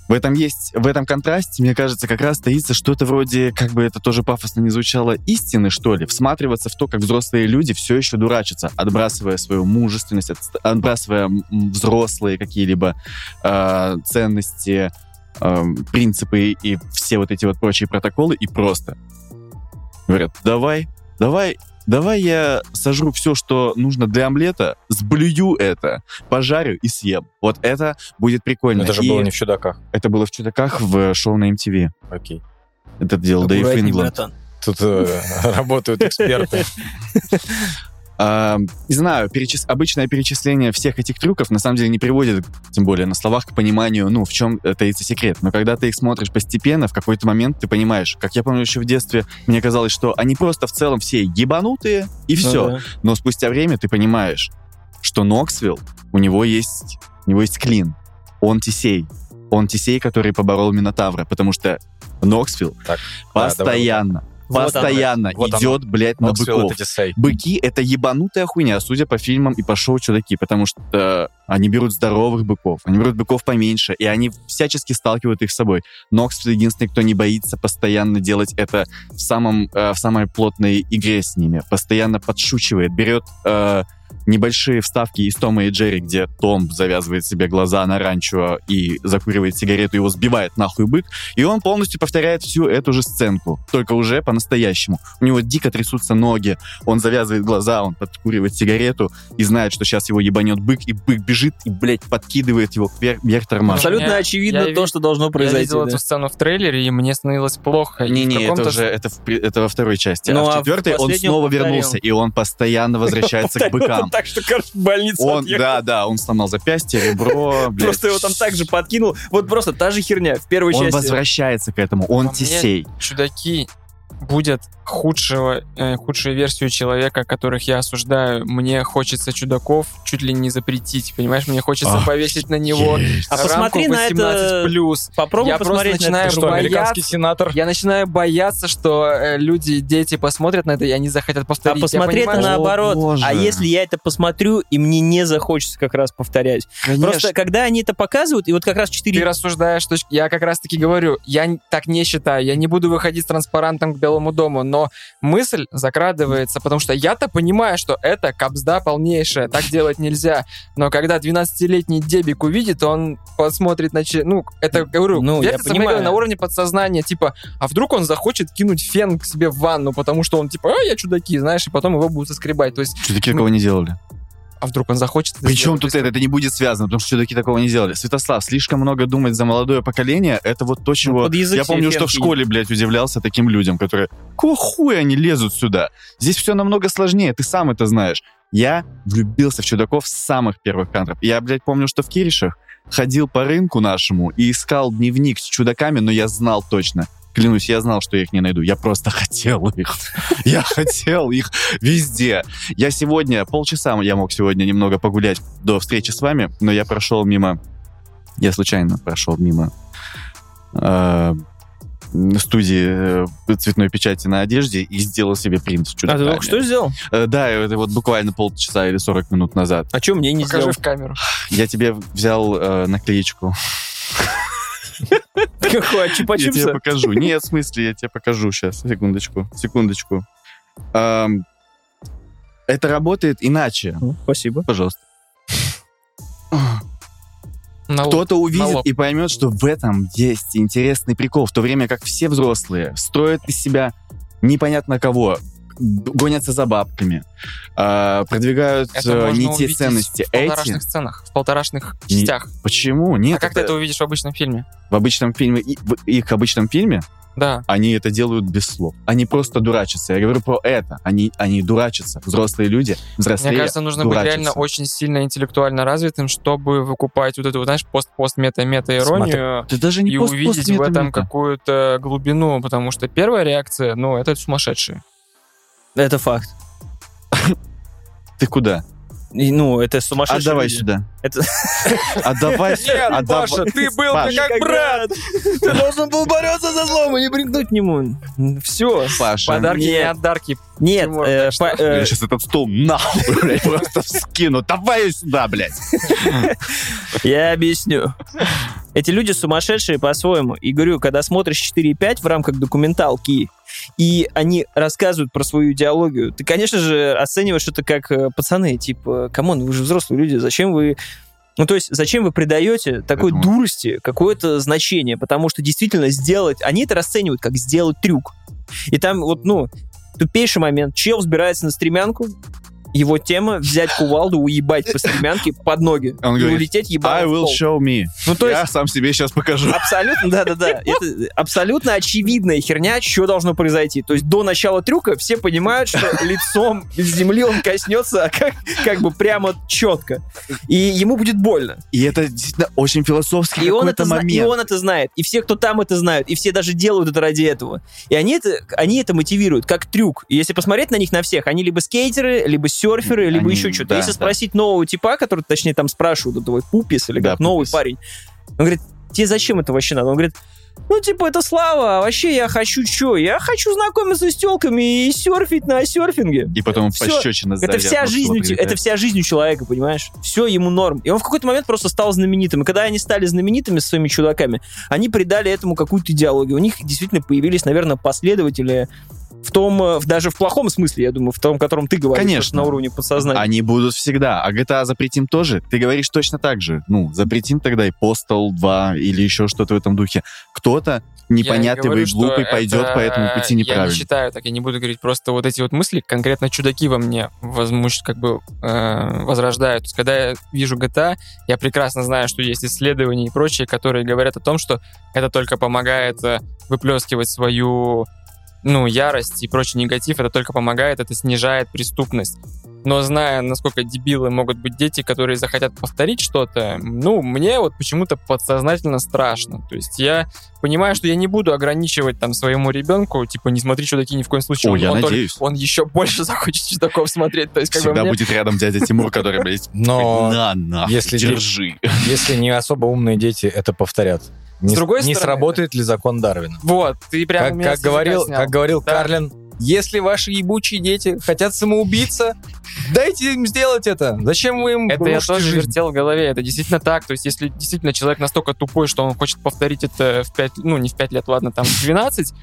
В этом есть, в этом контрасте, мне кажется, как раз таится что-то вроде, как бы это тоже пафосно не звучало, истины, что ли. Всматриваться в то, как взрослые люди все еще дурачатся, отбрасывая свою мужественность, от- отбрасывая взрослые какие-либо э, ценности, э, принципы и все вот эти вот прочие протоколы, и просто говорят, давай, давай давай я сожру все, что нужно для омлета, сблюю это, пожарю и съем. Вот это будет прикольно. Это же И было не в чудаках. это было в «Чудаках» в шоу на MTV. Окей. Это делал Дэйв Ингланд. Тут э, (laughs) работают эксперты. (laughs) Не знаю, перечис- обычное перечисление всех этих трюков на самом деле не приводит, тем более на словах, к пониманию, ну, в чем э, таится секрет. Но когда ты их смотришь постепенно, в какой-то момент ты понимаешь, как я помню еще в детстве, мне казалось, что они просто в целом все ебанутые, и Ну все. да. Но спустя время ты понимаешь, что Ноксвилл, у него есть, у него есть клин. Он Тисей. Он Тисей, который поборол Минотавра, потому что Ноксвилл Так, да, постоянно, Вот постоянно оно. Вот оно. идет, блядь, на Ноксвилл быков. это. Быки — это ебанутая хуйня, судя по фильмам и по шоу «Чудаки», потому что они берут здоровых быков, они берут быков поменьше, и они всячески сталкивают их с собой. Ноксвилл единственный, кто не боится постоянно делать это в, самом, э, в самой плотной игре с ними, постоянно подшучивает, берет э, небольшие вставки из Тома и Джерри, где Том завязывает себе глаза на ранчо и закуривает сигарету, его сбивает нахуй бык, и он полностью повторяет всю эту же сценку, только уже по-настоящему. У него дико трясутся ноги, он завязывает глаза, он подкуривает сигарету и знает, что сейчас его ебанет бык, и бык бежит и, блядь, подкидывает его вверх, вверх тормашкой. Абсолютно Я- очевидно я то, ви- что должно Я произойти. видел да. эту сцену в трейлере, и мне становилось плохо. В Не-не, это уже это, в при- это во второй части. Ну, а а в в четвертой он последнем снова повторил. вернулся, и он постоянно возвращается к (laughs) быкам. Так что, короче, в больницу Он, отъехал. да, да, он сломал запястье, ребро, (laughs) блядь. Просто его там так же подкинул. Вот просто та же херня в первой Он части. возвращается к этому, он мне- Тисей. чудаки будет худшего, э, худшую версию человека, которых я осуждаю. Мне хочется чудаков чуть ли не запретить, понимаешь? Мне хочется Ах, повесить на него А рамку посмотри на это- 18+. Попробуй Я просто посмотреть на начинаю это. Что, бояться. американский сенатор? Я начинаю бояться, что э, люди, дети посмотрят на это, и они захотят А повторить. Посмотреть понимаю, это наоборот. боже. А если я это посмотрю, и мне не захочется как раз повторять. Просто когда они это показывают, и вот как раз Ты 4... рассуждаешь, что я как раз таки говорю, я так не считаю, я не буду выходить с транспарантом к Белому дому, но мысль закрадывается, потому что я-то понимаю, что это капсда полнейшая, так делать нельзя, но когда 12-летний дебик увидит, он посмотрит на... че- Ну, это, говорю, Ну, я понимаю. говорю, на уровне подсознания, типа, а вдруг он захочет кинуть фен к себе в ванну, потому что он типа, а, я чудаки, знаешь, и потом его будут соскребать, то есть, Чудаки такого не делали. А вдруг он захочет это Причем сделать? тут это, это не будет связано, потому что чудаки такого не делали. Святослав, слишком много думать за молодое поколение, это вот то, чего... под язык Я помню, что в школе, блядь, удивлялся таким людям, которые... Какого хуя они лезут сюда? Здесь все намного сложнее, ты сам это знаешь. Я влюбился в чудаков с самых первых кадров. Я, блядь, помню, что в Киришах ходил по рынку нашему и искал дневник с чудаками, но я знал точно. Клянусь, я знал, что я их не найду. Я просто хотел их. (laughs) Я хотел их везде. Я сегодня, полчаса я мог сегодня немного погулять до встречи с вами, но я прошел мимо... Я случайно прошел мимо э, студии э, цветной печати на одежде и сделал себе принт с А ты только что сделал? Э, Да, это вот буквально полчаса или 40 минут назад. А что мне не Покажи сделал? в камеру. Я тебе взял э, наклеечку. Какой? Я тебе Чупа-чупса? покажу. Нет, в смысле, я тебе покажу сейчас. Секундочку, секундочку. Это работает иначе. Ну, Спасибо. Пожалуйста. Кто-то увидит и поймет, что в этом есть интересный прикол, в то время как все взрослые строят из себя непонятно кого, гонятся за бабками, а, продвигают Это э, не те ценности. в полторашных Эти? сценах, в полторашных Не- частях. Почему? Нет, а как ты это это увидишь в обычном фильме? в обычном фильме, и- в их обычном фильме Да. они это делают без слов. Они просто дурачатся. Я говорю про это. Они, они дурачатся. Взрослые люди, взрослые Мне кажется, нужно быть дурачатся. реально очень сильно интеллектуально развитым, чтобы выкупать вот эту, знаешь, пост-пост-мета-мета-иронию Ты даже не и пост- увидеть в этом какую-то глубину, потому что первая реакция, ну, это сумасшедшие. Это факт. Ты куда? И, ну, это сумасшедшие Отдавай люди. сюда. Это- Отдавай (laughs) сюда. Отдавай. ты был Паш. Как брат! Ты должен был бороться за злом и не примкнуть к нему. Все. Паша. Подарки Нет. не отдарки. Нет, э, по- э, Я сейчас этот стол нахуй, блядь, просто вскину. Давай сюда, блядь. (laughs) Я объясню. Эти люди сумасшедшие по-своему. И говорю, когда смотришь 4.5 в рамках документалки, и они рассказывают про свою идеологию, ты, конечно же, оцениваешь это как э, пацаны, типа, come on, вы же взрослые люди, зачем вы... Ну, то есть, зачем вы придаете такой Поэтому- дурости какое-то значение? Потому что действительно сделать... Они это расценивают как сделать трюк. И там вот, ну, Тупейший момент. Чел взбирается на стремянку, его тема взять кувалду, уебать по стремянке под ноги Он и говорит, улететь I ебать will show me. Ну, то Я есть, сам себе сейчас покажу. абсолютно, да-да-да, (laughs) это абсолютно очевидная херня, что должно произойти. То есть до начала трюка все понимают, что (laughs) лицом земли он коснется а как, как бы прямо четко. И ему будет больно. И это действительно очень философский И он, это зна- и момент. он это знает. И все, кто там это знают. И все даже делают это ради этого. И они это, они это мотивируют, как трюк. И если посмотреть на них на всех, они либо скейтеры, либо серферы, либо Они- еще что-то. да, если да. спросить нового типа, который, точнее, там спрашивают, этого Пупис или Да, как новый Пупис. парень, он говорит, тебе зачем это вообще надо? Он говорит, ну, типа, это слава, а вообще я хочу что? Я хочу знакомиться с телками и серфить на серфинге. И потом Всё. пощечина Это вся, жизнь, у это вся жизнь у человека, понимаешь? Все ему норм. И он в какой-то момент просто стал знаменитым. И когда они стали знаменитыми со своими чудаками, они придали этому какую-то идеологию. У них действительно появились, наверное, последователи в том, э, даже в плохом смысле, я думаю, в том, котором ты говоришь, Конечно. на уровне подсознания. Они будут всегда. А GTA запретим тоже? Ты говоришь точно так же. Ну, запретим тогда и Postal 2 или еще что-то в этом духе. Кто-то непонятливый Я и говорю, глупый пойдет это- по этому пути Я не неправильно. считаю так, я не буду говорить просто вот эти вот мысли, конкретно чудаки во мне возмущ, как бы э, возрождают. То есть, когда я вижу GTA, я прекрасно знаю, что есть исследования и прочие, которые говорят о том, что это только помогает э, выплескивать свою ну, ярость и прочий негатив, это только помогает, это снижает преступность. Но зная, насколько дебилы могут быть дети, которые захотят повторить что-то, ну, мне вот почему-то подсознательно страшно. То есть я понимаю, что я не буду ограничивать там своему ребенку, типа, не смотри чудаки ни в коем случае. О, он, я он только- надеюсь. он еще больше (laughs) захочет чудаков смотреть. То есть, как бы Всегда мне- будет рядом дядя Тимур, который, блядь, (laughs) Но на, на, если держи. (laughs) если не особо умные дети это повторят, не, другой не стороны, сработает ли закон Дарвина? Вот, ты прямо Как, как с говорил, снял. как говорил Да. Карлин, если ваши ебучие дети хотят самоубиться, дайте им сделать это. Зачем вы им Это я тоже жизнь? вертел в голове. Это действительно так. То есть, если действительно человек настолько тупой, что он хочет повторить это в 5, ну, не в 5 лет, ладно, там, в 12,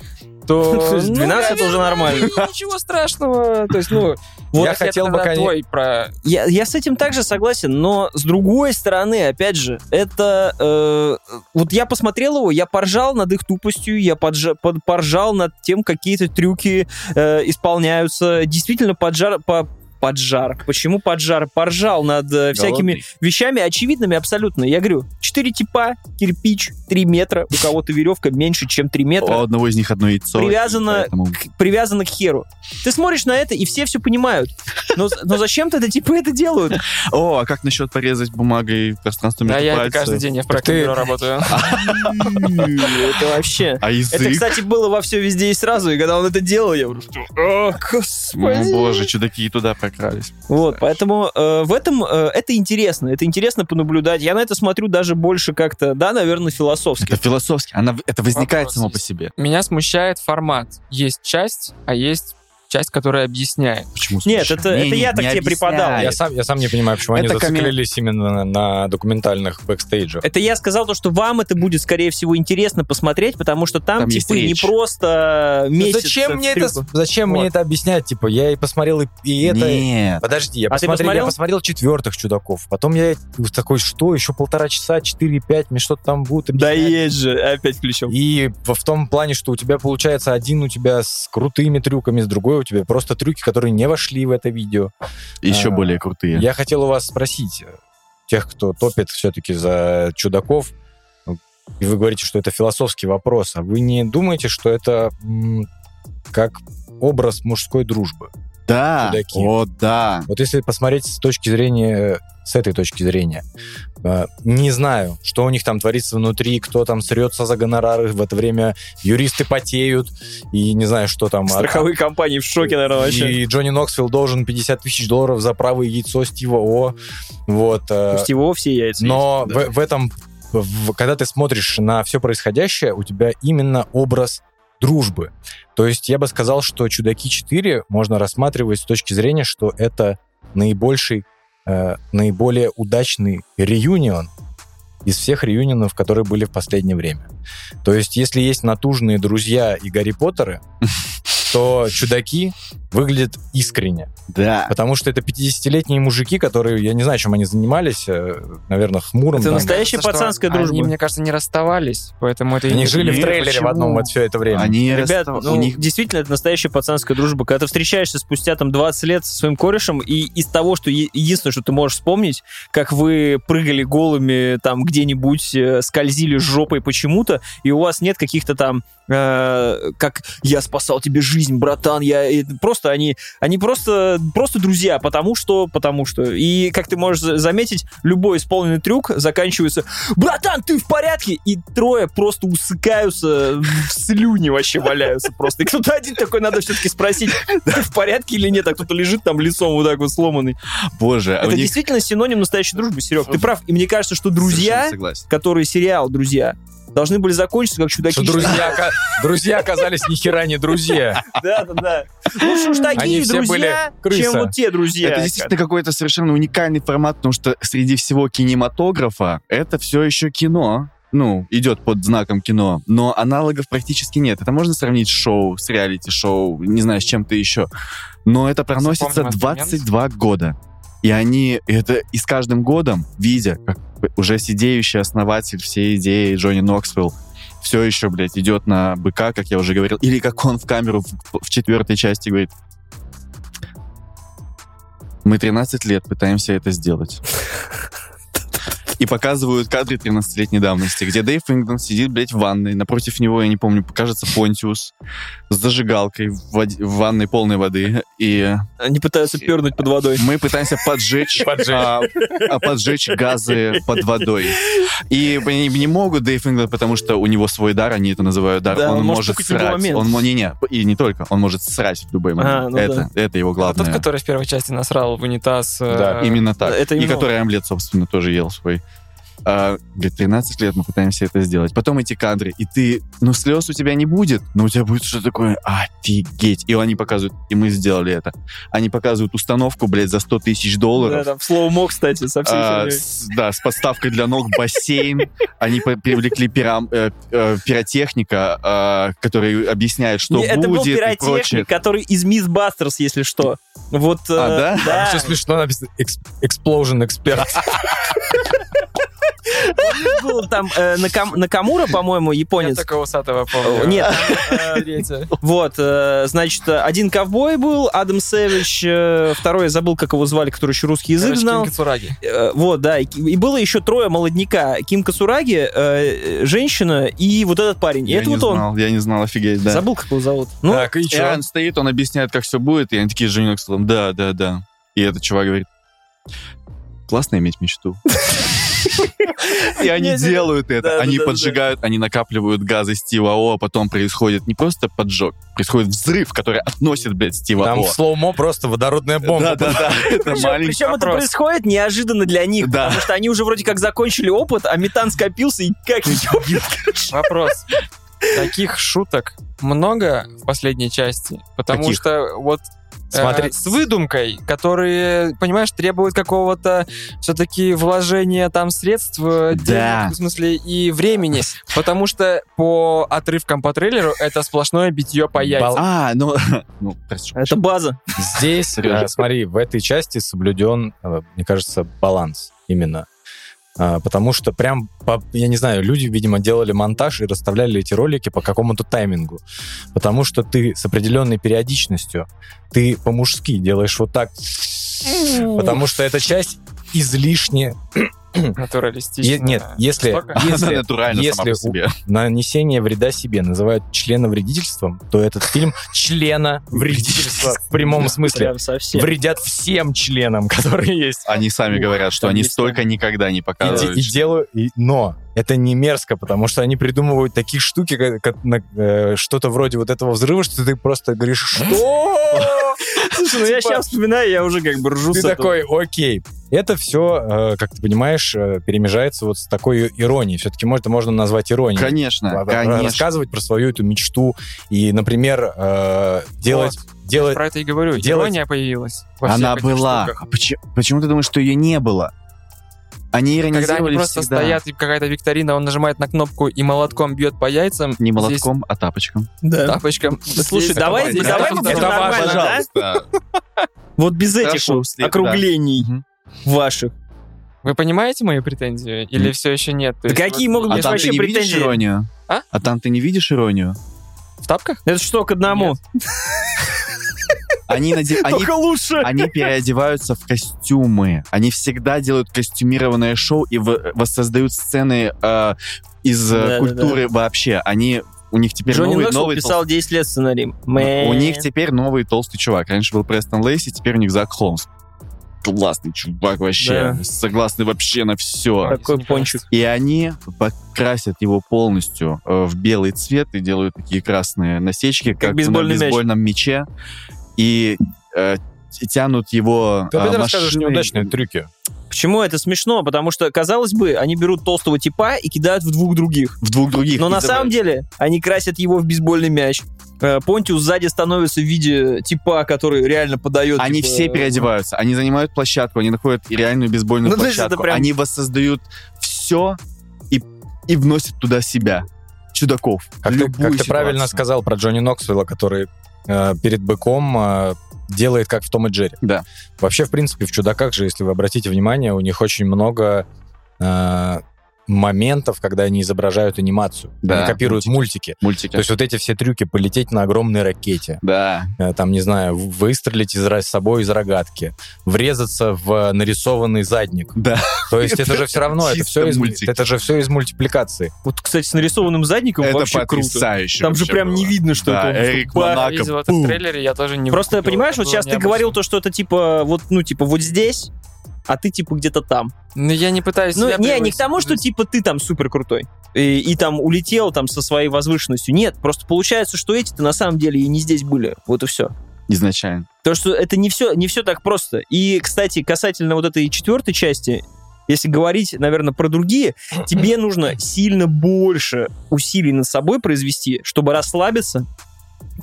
то... (laughs) Слушай, ну, 12 это уже нормально. Ничего страшного. То есть, ну... Я хотел бы, тогда коне- твой про... Я, я с этим также согласен, но с другой стороны, опять же, это... э, вот я посмотрел его, я поржал над их тупостью, я поджа- под- поржал над тем, какие-то трюки э, исполняются. Действительно, поджар... По, поджар. Почему поджар? Поржал над э, всякими Голодный. вещами очевидными абсолютно. Я говорю, четыре типа, кирпич, 3 метра, у кого-то веревка меньше, чем 3 метра У одного из них одно яйцо. Привязано поэтому- к- привязано к херу. Ты смотришь на это, и все все понимают. Но, но зачем-то это типа это делают? О, а как насчет порезать бумагой пространство Да, между я это пальцев? каждый день, я в проектном бюро работаю. (laughs) Это вообще... А язык? Это, кстати, было во все везде и сразу, и когда он это делал, я просто... О, господи. боже, чудаки туда прокрались. Вот, поэтому э, в этом э, это интересно, это интересно понаблюдать. Я на это смотрю даже больше как-то, да, наверное, философски. Это философски. Она, это возникает Вопрос само по есть. себе. Меня смущает формат. Есть часть, а есть часть, которая объясняет. Почему? Нет, это- это Не-не, я так не тебе преподал. Я сам, я сам не понимаю, почему они Это коммен- зациклились именно на, на документальных бэкстейджах. Это я сказал то, что вам это будет, скорее всего, интересно посмотреть, потому что там, Там типы не просто месяц зачем в мне это, зачем Вот. мне это объяснять? Типа, я и посмотрел и, и это. Нет. Подожди, я А посмотрел, посмотрел? я посмотрел четвертых чудаков. Потом я такой, что, еще полтора часа, 4-5, мне что-то там будут Да объяснять. есть же, опять включил. И в, в том плане, что у тебя получается один у тебя с крутыми трюками, с другой у тебя просто трюки, которые не вошли в это видео. Еще А, более крутые. Я хотел у вас спросить, э, тех, кто топит все-таки за чудаков, ну, и вы говорите, что это философский вопрос, а вы не думаете, что это как образ мужской дружбы? Да. чудаки. О, да. Вот если посмотреть с точки зрения, с этой точки зрения, не знаю, что у них там творится внутри, кто там срется за гонорары, в это время юристы потеют, и не знаю, что там. а- Страховые компании в шоке, наверное, вообще. И Джонни Ноксвилл должен 50 тысяч долларов за правое яйцо Стива О. Вот. э, Пусть его все яйца но есть, да. в, в этом, в- когда ты смотришь на все происходящее, у тебя именно образ дружбы. То есть я бы сказал, что «Чудаки 4» можно рассматривать с точки зрения, что это наибольший, э, наиболее удачный реюнион из всех реюнионов, которые были в последнее время. То есть если есть натужные друзья и Гарри Поттеры, (laughs) что чудаки выглядят искренне. Да. Потому что это 50-летние мужики, которые, я не знаю, чем они занимались, э, наверное, хмурым. Это там. настоящая Кажется, пацанская дружба. Они, мне кажется, не расставались, поэтому это... и Они не- жили в Не, трейлере почему? в одном вот все это время. Они Ребят, расстав- ну, у них действительно, это настоящая пацанская дружба. Когда ты встречаешься спустя там 20 лет со своим корешем, и из того, что е- единственное, что ты можешь вспомнить, как вы прыгали голыми там где-нибудь, э, скользили жопой почему-то, и у вас нет каких-то там э, как я спасал тебе жизнь, братан, я и просто они они просто просто друзья, потому что потому что и как ты можешь за- заметить, любой исполненный трюк заканчивается братан, ты в порядке? И трое просто усыкаются в слюни вообще валяются просто. И кто-то один такой, надо все-таки спросить, ты в порядке или нет, а кто-то лежит там лицом вот так вот сломанный. Боже, а Это них... действительно синоним настоящей дружбы, Серег. Ты прав. И мне кажется, что друзья, которые сериал «Друзья», должны были закончиться как чудаки. Что друзья, друзья оказались ни хера не друзья. Да, да, да. Лучше уж такие друзья, чем вот те друзья. Это действительно какой-то совершенно уникальный формат, потому что среди всего кинематографа это все еще кино. Ну, идет под знаком кино, но аналогов практически нет. Это можно сравнить с шоу, с реалити-шоу, не знаю, с чем-то еще. Но это проносится Запомним этот момент. 22 года. И они это и с каждым годом, видя, как уже сидеющий основатель всей идеи Джонни Ноксвилл все еще, блядь, идет на быка, как я уже говорил, или как он в камеру в, в четвертой части говорит, мы 13 лет пытаемся это сделать. И показывают кадры 13-летней давности, где Дэйв Фингдон сидит, блядь, в ванной. Напротив него, я не помню, кажется, Понтиус с зажигалкой в, воде- в ванной полной воды. И Они пытаются пернуть под водой. мы пытаемся поджечь, (laughs) а, а, поджечь газы под водой. И они не могут Дэйв Фингдон, потому что у него свой дар, они это называют дар. Да, он, он может срать. Он, не-не, и не только, он может срать в любой момент. А, ну это, это его А главное. Тот, который в первой части насрал в унитаз. э, Да, Именно так. Это и который омлет, собственно, тоже ел свой. А, говорит, 13 лет мы пытаемся это сделать. Потом эти кадры, и ты, ну, слез у тебя не будет, но у тебя будет что-то такое, офигеть. И они показывают, и мы сделали это. Они показывают установку, блядь, за 100 тысяч Да, долларов. там в slow-mo, кстати, со всей А, с- да, с подставкой для ног бассейн. Они привлекли пирам- э, э, пиротехника, э, который объясняет, что Не, Это был будет и прочее. пиротехник, который из MythBusters, если что. Вот, э, А, да? да. Все смешно написано. «Экс- Explosion expert. (laughs) был там э, Накам- Накамура, по-моему, Я японец. только усатого помню. Нет, Э, вот, э, значит, один ковбой был, Адам Сэвидж, э, второй, я забыл, как его звали, который еще русский язык знал. Ким Кацураги. Вот, да, и, было еще трое молодняка. Ким Касураги, э, женщина и вот этот парень. И Я это не вот он. знал, я не знал, офигеть, да. Забыл, как его зовут. Ну, Так, и он стоит, он объясняет, как все будет, и они такие с Ноксвиллом, да, да, да. И этот чувак говорит, классно иметь мечту. И они делают это. Они поджигают, они накапливают газы Стива О, а потом происходит не просто поджог, происходит взрыв, который относит, блядь, Стива Там О. в слоумо просто водородная бомба. Да, да, да. Это причем, маленький причем это происходит неожиданно для них, потому что они уже вроде как закончили опыт, а метан скопился и как ёбнет. Вопрос. Таких шуток много в последней части, потому что вот э, Смотри. с выдумкой, которые, понимаешь, требуют какого-то все-таки вложения там средств, э, денег, Да. в смысле, и времени, потому что по отрывкам по трейлеру это сплошное битье по яйцам. А, ну, (laughs) ну, прошу. Это база. Здесь, э, смотри, в этой части соблюден, э, мне кажется, баланс именно. А, Потому что прям, по- я не знаю, люди, видимо, делали монтаж и расставляли эти ролики по какому-то таймингу. Потому что ты с определенной периодичностью, ты по-мужски делаешь вот так, потому что эта часть излишне... (coughs) Натуралистично. Е- нет, если, (laughs) если, натурально сама если по себе. нанесение вреда себе называют членовредительством, то этот фильм члена вредительства в прямом смысле. Вредят всем членам, (laughs) которые есть. Они сами говорят, что они столько никогда не И, показывают. де- и делаю, и- но это не мерзко, потому что они придумывают такие штуки, как, как на- э, что-то вроде вот этого взрыва, что ты просто говоришь, что? (laughs) Слушай, ну я Типа- сейчас вспоминаю, я уже как бы ржу Ты такой, окей. Это все, как ты понимаешь, э, перемежается вот с такой иронией. Все-таки это можно назвать иронией. Конечно, конечно. Рассказывать про свою эту мечту и, например, э, делать, делать, Про это и говорю. делать- Ирония появилась. Она была. А почему, почему ты думаешь, что ее не было? Они Когда иронизировали они просто всегда. стоят, и какая-то викторина, он нажимает на кнопку и молотком бьет по яйцам. Не Здесь молотком, а тапочком. Да. тапочком. Слушай, Здесь- давай- здесь давай это будем да? Пожалуйста. (laughs) Вот без этих округлений ваших. Вы понимаете мои претензии? Или все еще нет? Да какие могут А быть там вообще ты не видишь претензии? иронию? А? А там ты не видишь иронию? В тапках? Это что к одному? (laughs) Они, наде- (laughs) они, лучше. они переодеваются в костюмы. Они всегда делают костюмированное шоу и в- воссоздают сцены э, из э, Да-да-да. культуры вообще. Они у них теперь Джонни новый, Ноксвилл новый писал 10 лет сценарий. толстый- Man. У них теперь новый толстый чувак. Раньше был Престон Лейси, теперь у них Зак Холмс. Классный чувак вообще. Да. Согласны вообще на все. Такой пончик. И они покрасят его полностью э, в белый цвет и делают такие красные насечки, как, бейсбольный на мяч. бейсбольном мяче. И э, тянут его Ты э, машиной. неудачные трюки. Почему это смешно? Потому что, казалось бы, они берут толстого типа и кидают в двух других. в двух других. Но на изобра- самом деле они красят его в бейсбольный мяч. Э, Понтиус сзади становится в виде типа, который реально подает. Они типа, все переодеваются, они занимают площадку, они находят реальную бейсбольную Ну, площадку, прям- они воссоздают все и, и вносят туда себя, чудаков. Как, ты, как ты правильно сказал про Джонни Ноксвилла, который э, перед быком э, делает как в Том и Джерри. Да. Вообще, в принципе, в «Чудаках» же, если вы обратите внимание, у них очень много э, моментов, когда они изображают анимацию. Да, они копируют мультики. Мультики. То есть вот эти все трюки полететь на огромной ракете, да. э, там, не знаю, выстрелить из, с собой из рогатки, врезаться в нарисованный задник. Да. То есть это же все равно, это все из, мультики. это же все из мультипликации. Вот, кстати, с нарисованным задником Это вообще круто. Там же вообще прям было. не видно, что Да, это Эрик Монако. видел это в трейлере, я тоже не Просто понимаешь, вот сейчас ты говорил то, что это типа вот, ну типа вот здесь, а ты типа где-то там. Ну, я не пытаюсь Ну не, не к тому, что типа ты там супер крутой и, и там улетел там со своей возвышенностью. Нет, просто получается, что эти-то на самом деле и не здесь были. Вот и все. Изначально. То, что это не все, не все так просто. И, кстати, касательно вот этой четвертой части, если говорить, наверное, про другие, тебе нужно сильно больше усилий над собой произвести, чтобы расслабиться,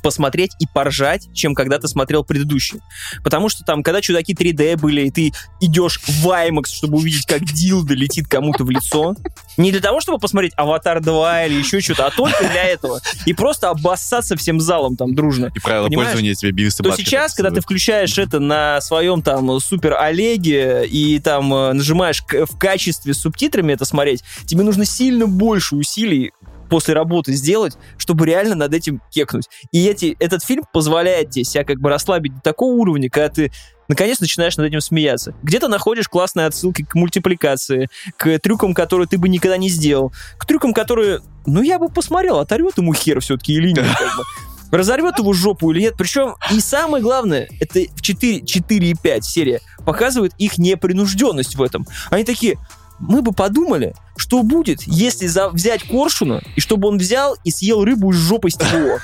посмотреть и поржать, чем когда ты смотрел предыдущий. Потому что там, когда чудаки 3D были, и ты идешь в IMAX, чтобы увидеть, как Дилда летит кому-то в лицо, не для того, чтобы посмотреть «Аватар 2» или еще что-то, а только для этого. И просто обоссаться всем залом там дружно И правила Понимаешь? пользования тебе Бивис и то сейчас, когда ты включаешь это на своем там супер Олеге и там э, нажимаешь в качестве с субтитрами это смотреть, тебе нужно сильно больше усилий после работы сделать, чтобы реально над этим кекнуть. И эти, этот фильм позволяет тебе себя как бы расслабить до такого уровня, когда ты наконец начинаешь над этим смеяться. Где-то находишь классные отсылки к мультипликации, к трюкам, которые ты бы никогда не сделал, к трюкам, которые, ну, я бы посмотрел, оторвет ему хер все-таки или нет, как бы. (laughs) Разорвет его жопу или нет. Причем, и самое главное, это в 4, 4 и 5 серия показывает их непринужденность в этом. Они такие, мы бы подумали, что будет, если за- взять коршуна, и чтобы он взял и съел рыбу из жопы стиво.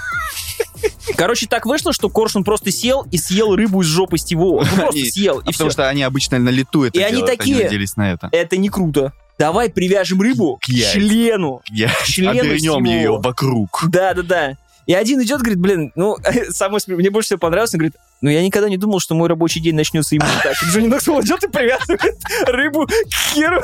Короче, так вышло, что коршун просто сел и съел рыбу из жопы стиво. Ну, (laughs) просто Они- съел, и А все. потому что они обычно на лету это И они делают, такие- надеялись на это. Это не круто. Давай привяжем рыбу К (laughs) к члену. Я члену обернем ее вокруг. Да, да, да. И один идет, говорит, блин, ну, (laughs) самое мне больше всего понравилось, он говорит, ну, я никогда не думал, что мой рабочий день начнется именно так. (laughs) Джонни Ноксвилл идет и привязывает рыбу к херу.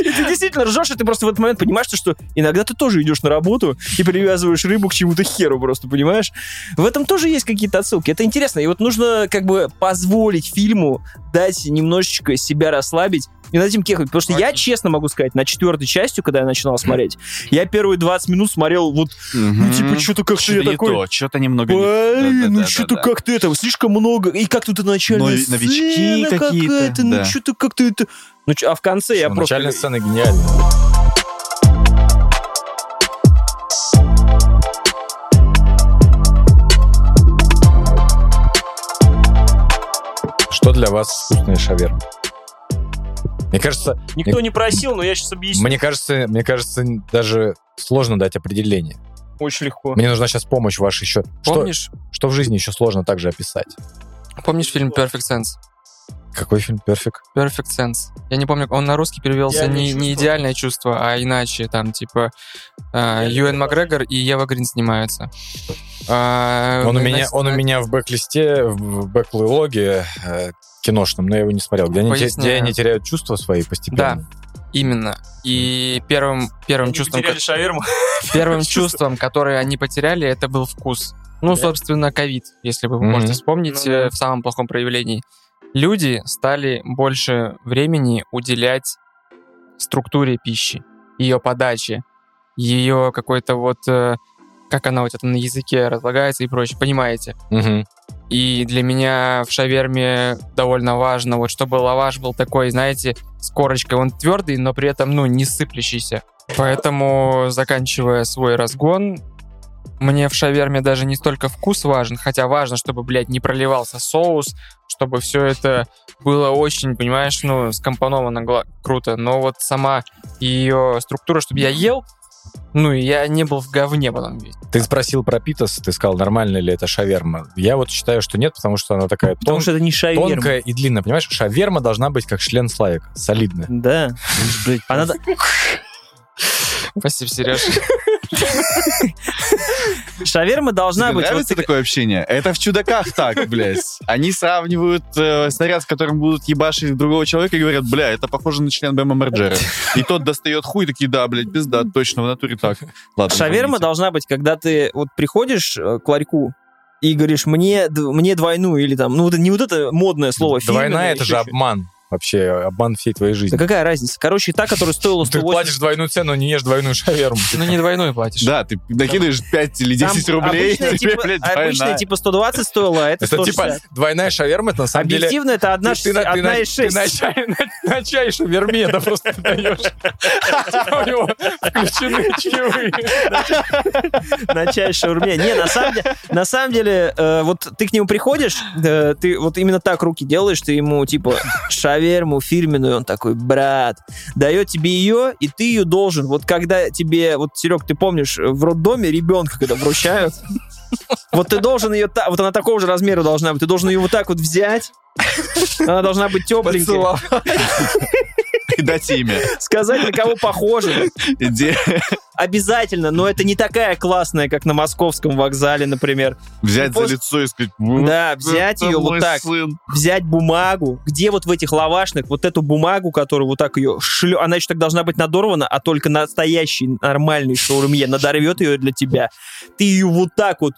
И ты действительно ржешь, и ты просто в этот момент понимаешь, что иногда ты тоже идешь на работу и привязываешь рыбу к чему-то херу просто, понимаешь? В этом тоже есть какие-то отсылки. Это интересно. И вот нужно как бы позволить фильму дать немножечко себя расслабить и над этим кехать. Потому что я честно могу сказать, на четвертой частью, когда я начинал смотреть, я первые 20 минут смотрел вот ну, типа, что-то как-то я такой... Что-то немного не... Блин, ну что-то как-то это, слишком много, и как тут начальная Но- новички какие-то, ну что-то как-то это... Ну, а в конце я Ну, просто... Начальная сцена гениальная. Что для вас вкусная шаверма? Мне кажется, Никто не просил, но я сейчас объясню. мне кажется, мне кажется, даже сложно дать определение. Очень легко. Мне нужна сейчас помощь ваша еще. Что, Помнишь, что в жизни еще сложно также описать? помнишь фильм Perfect Sense? Какой фильм? Перфект? Perfect Sense. Я не помню, он на русский перевелся не, не чувство. идеальное чувство, а иначе. Там, типа, э, Юэн Макгрегор и Ева Грин снимаются. А, Он у на- меня, он у на- меня в бэк-листе, в бэклоге э, киношном, но я его не смотрел. Где они, где они теряют чувства свои постепенно. Именно. И первым, первым чувством... Потеряли шаверму. (laughs) Первым чувством, которое они потеряли, это был вкус. Ну, Да. собственно, ковид, если вы можете вспомнить Ну да. э, в самом плохом проявлении. Люди стали больше времени уделять структуре пищи, ее подаче, ее какой-то вот... э, как она у тебя там на языке разлагается и прочее, понимаете? Мгм. И для меня в шаверме довольно важно, вот чтобы лаваш был такой, знаете, с корочкой. Он твердый, но при этом, ну, не сыплющийся. Поэтому, заканчивая свой разгон, мне в шаверме даже не столько вкус важен, хотя важно, чтобы, блядь, не проливался соус, чтобы все это было очень, понимаешь, ну, скомпоновано круто. Но вот сама ее структура, чтобы я ел, ну, я не был в говне потом. Ты спросил про питас, ты сказал, нормально ли это шаверма. Я вот считаю, что нет, потому что она такая Потому тон- что это не шаверма. тонкая и длинная. Понимаешь, шаверма должна быть как член Славика, солидная. Да. Она... (laughs) Спасибо, Сереж. (laughs) Шаверма должна Тебе быть... нравится такое общение? Это в чудаках так, блядь. Они сравнивают э, снаряд, с которым будут ебашить другого человека, и говорят, бля, это похоже на член Бэма Марджера. И тот достает хуй, такие, да, блядь, пизда, точно, в натуре так. Ладно, Шаверма извините. должна быть, когда ты вот приходишь э, к ларьку и говоришь, мне, мне двойную, или там, ну, не вот это модное слово Двойная это же обман. Вообще, обман всей твоей Да жизни. какая разница? Короче, та, которая стоила Ты 180... платишь двойную цену, не ешь двойную шаверму. Ну, не двойной платишь. Да, ты накидываешь 5 или 10 Там рублей, обычная, тебе, типа, блядь, обычная, двойная. типа 120 стоила, а это, Это 160. типа двойная шаверма, это на самом деле... Объективно это одна, Ты, ты на- ты ты чай, шаверме это просто даешь. Типа (laughs) у него включены чаевые. на чай шаурме. Не, на самом деле, на самом деле э, вот ты к нему приходишь, э, ты вот именно так руки делаешь, ты ему типа шаверму фирменную, он такой, брат, дает тебе ее, и ты ее должен. Вот когда тебе, вот, Серег, ты помнишь, в роддоме ребенка, когда вручают, вот ты должен ее, та- вот она такого же размера должна быть, ты должен ее вот так вот взять, она должна быть тепленькая, И дать имя. сказать, на кого похоже. Иди Обязательно, но это не такая классная, как на московском вокзале, например. взять за лицо и сказать, «Вот Да, взять ее вот так, сын». взять бумагу, где вот в этих лавашных, вот эту бумагу, которую вот так ее шлё... Она еще так должна быть надорвана, а только настоящий нормальный шаурме надорвет ее для тебя. Ты ее вот так вот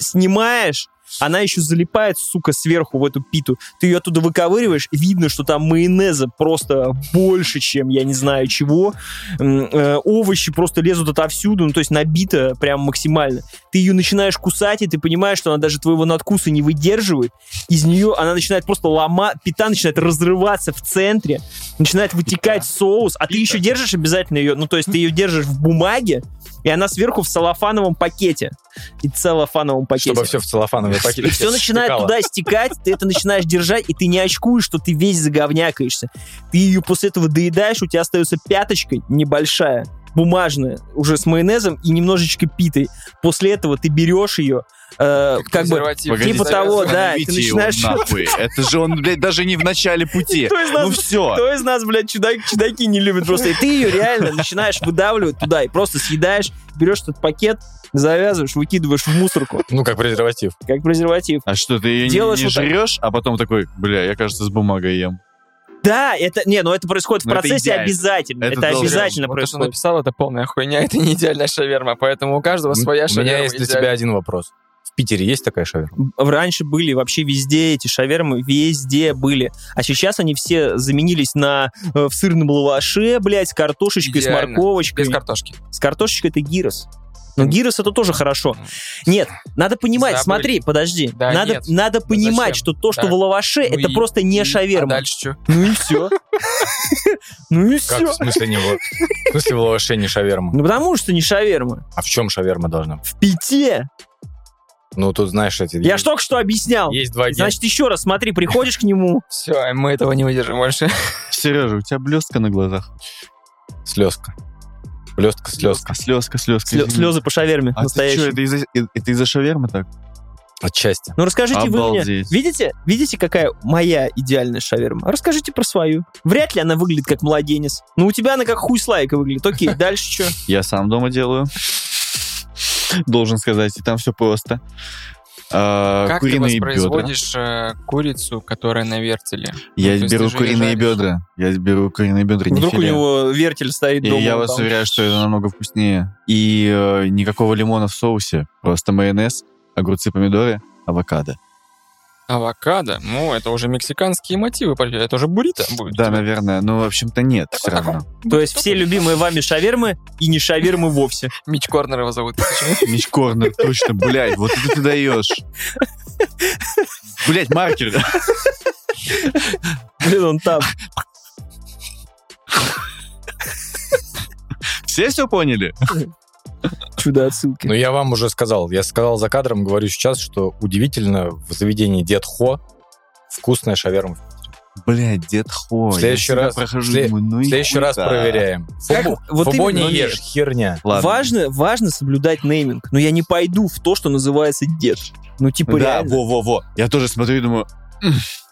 снимаешь, она еще залипает, сука, сверху в эту питу. Ты ее оттуда выковыриваешь, видно, что там майонеза просто больше, чем я не знаю чего. Э, овощи просто лезут отовсюду, ну, то есть набито прям максимально. Ты ее начинаешь кусать, и ты понимаешь, что она даже твоего надкуса не выдерживает. Из нее она начинает просто ломать, пита начинает разрываться в центре, начинает вытекать соус, а ты еще держишь обязательно ее, ну, то есть ты ее держишь в бумаге, и она сверху в целлофановом пакете. И целлофановом пакете. Чтобы все в целлофановый пакет. И все начинает стекало. туда стекать, ты это начинаешь держать, и ты не очкуешь, что ты весь заговнякаешься. Ты ее после этого доедаешь, у тебя остается пяточка небольшая, бумажная, уже с майонезом и немножечко питой. После этого ты берешь ее, э, как бы... Презерватив. Погодите, Типа того, да, ты начинаешь- нахуй. (laughs) Это же он, блядь, даже не в начале пути. Кто из нас- Ну все. Кто из нас, блядь, чудак, чудаки не любит просто? И ты ее реально начинаешь выдавливать туда и просто съедаешь, берешь этот пакет, завязываешь, выкидываешь в мусорку, Ну, как презерватив. как презерватив. А что, ты ее не, Делаешь не вот так. жрешь, а потом такой, бля, я, кажется, с бумагой ем. Да, это, не, ну это происходит в Ну, это процессе идеально. обязательно. Это Это, должно. обязательно Вот то, что происходит. написал, это полная хуйня, (laughs) это не идеальная шаверма, поэтому у каждого своя У шаверма. меня есть для идеальная. тебя один вопрос. В Питере есть такая шаверма? раньше были вообще везде эти шавермы, везде были. А сейчас они все заменились на э, в сырном лаваше, блядь, с картошечкой, с Идеально. морковочкой. Без картошки. С картошечкой это гирос. Но гирос это тоже хорошо. Нет, надо понимать, Забыли. смотри, подожди. Да надо, нет. надо понимать, зачем? что то, что Так. в лаваше, Ну это и- просто не и- шаверма. А дальше что? Ну и все. (laughs) Ну и Как все. в смысле не в, в смысле в лаваше не шаверма? Ну потому что не шаверма. А в чем шаверма должна? В пите. Ну, тут, знаешь, эти... Я ж только что объяснял. Есть два гена. Значит, еще раз смотри, приходишь к нему, (laughs) Все, мы этого не выдержим больше. Сережа, у тебя блестка на глазах. Слезка. Блестка, слезка. Слезка, слезка. слё- слезы по шаверме А ты что, это из-за, э- это из-за шавермы так? Отчасти. Ну расскажите вы мне, Обалдеть. видите, видите, какая моя идеальная шаверма? Расскажите про свою. Вряд ли она выглядит как младенец. Ну у тебя она как хуй слайка выглядит. Окей, (laughs) дальше что? Я сам дома делаю. Должен сказать, и там все просто. А, Как ты куриные бедра. воспроизводишь э, курицу, которая на вертеле? Я Ну, беру ты куриные жаришь. бедра. Я беру куриные бедра, не Вдруг у него вертель стоит И дома. я он вас там. уверяю, что это намного вкуснее. И э, никакого лимона в соусе. Просто майонез, огурцы, помидоры, авокадо. Авокадо? Ну, это уже мексиканские мотивы. Это уже буррито будет. Да, наверное. Но, в общем-то, нет, все равно. То есть все любимые вами шавермы и не шавермы вовсе. Мич Корнер его зовут. Почему? Мич Корнер, точно, блядь, вот это ты даешь. Блядь, маркер. Блин, он там. Все все поняли? Чудо отсылки. Ну, я вам уже сказал. Я сказал за кадром, говорю сейчас, что удивительно, в заведении Дед Хо вкусная шаверма. Блядь, дед Хо. В следующий раз- прохожу, в след- думаю, ну следующий раз проверяем. Как- Фубо, вот Фубо именно, не ешь, херня. Ладно. Важно, важно соблюдать нейминг. Но я не пойду в то, что называется дед. Ну, типа, Да, реально. во-во-во. Я тоже смотрю и думаю,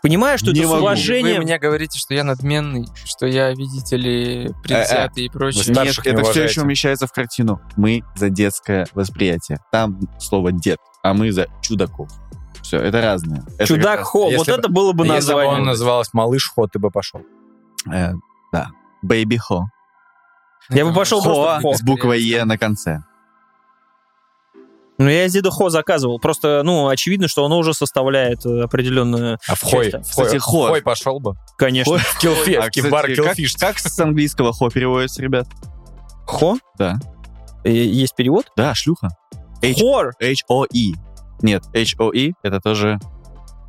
Понимаешь, что Не это с могу. Вы уважением. мне говорите, что я надменный, что я, видите ли, предвзятый и прочее. Вы нет, не это все еще умещается в картину. Мы за детское восприятие. Там слово дед, а мы за чудаков. Все, это разное. Это Чудак раз, Хо, вот бы- это было бы Если бы он название. назывался Малыш Хо, ты бы пошел. э, да. Бэйби Хо. Я бы пошел Хо просто в Хо. с буквой Е на конце. Ну, я из деда Хо заказывал. Просто, ну, очевидно, что оно уже составляет э, определенную... А в Хой, Часть. в Хой, Кстати, в Хо. Хой пошел бы. Конечно. В Килфе, А, в бар кстати, как, Килфиш. как с английского Хо переводится, ребят? Хо? Да. Э, Есть перевод? Да, шлюха. H- Хор. H-O-E. Нет, H-O-E это тоже...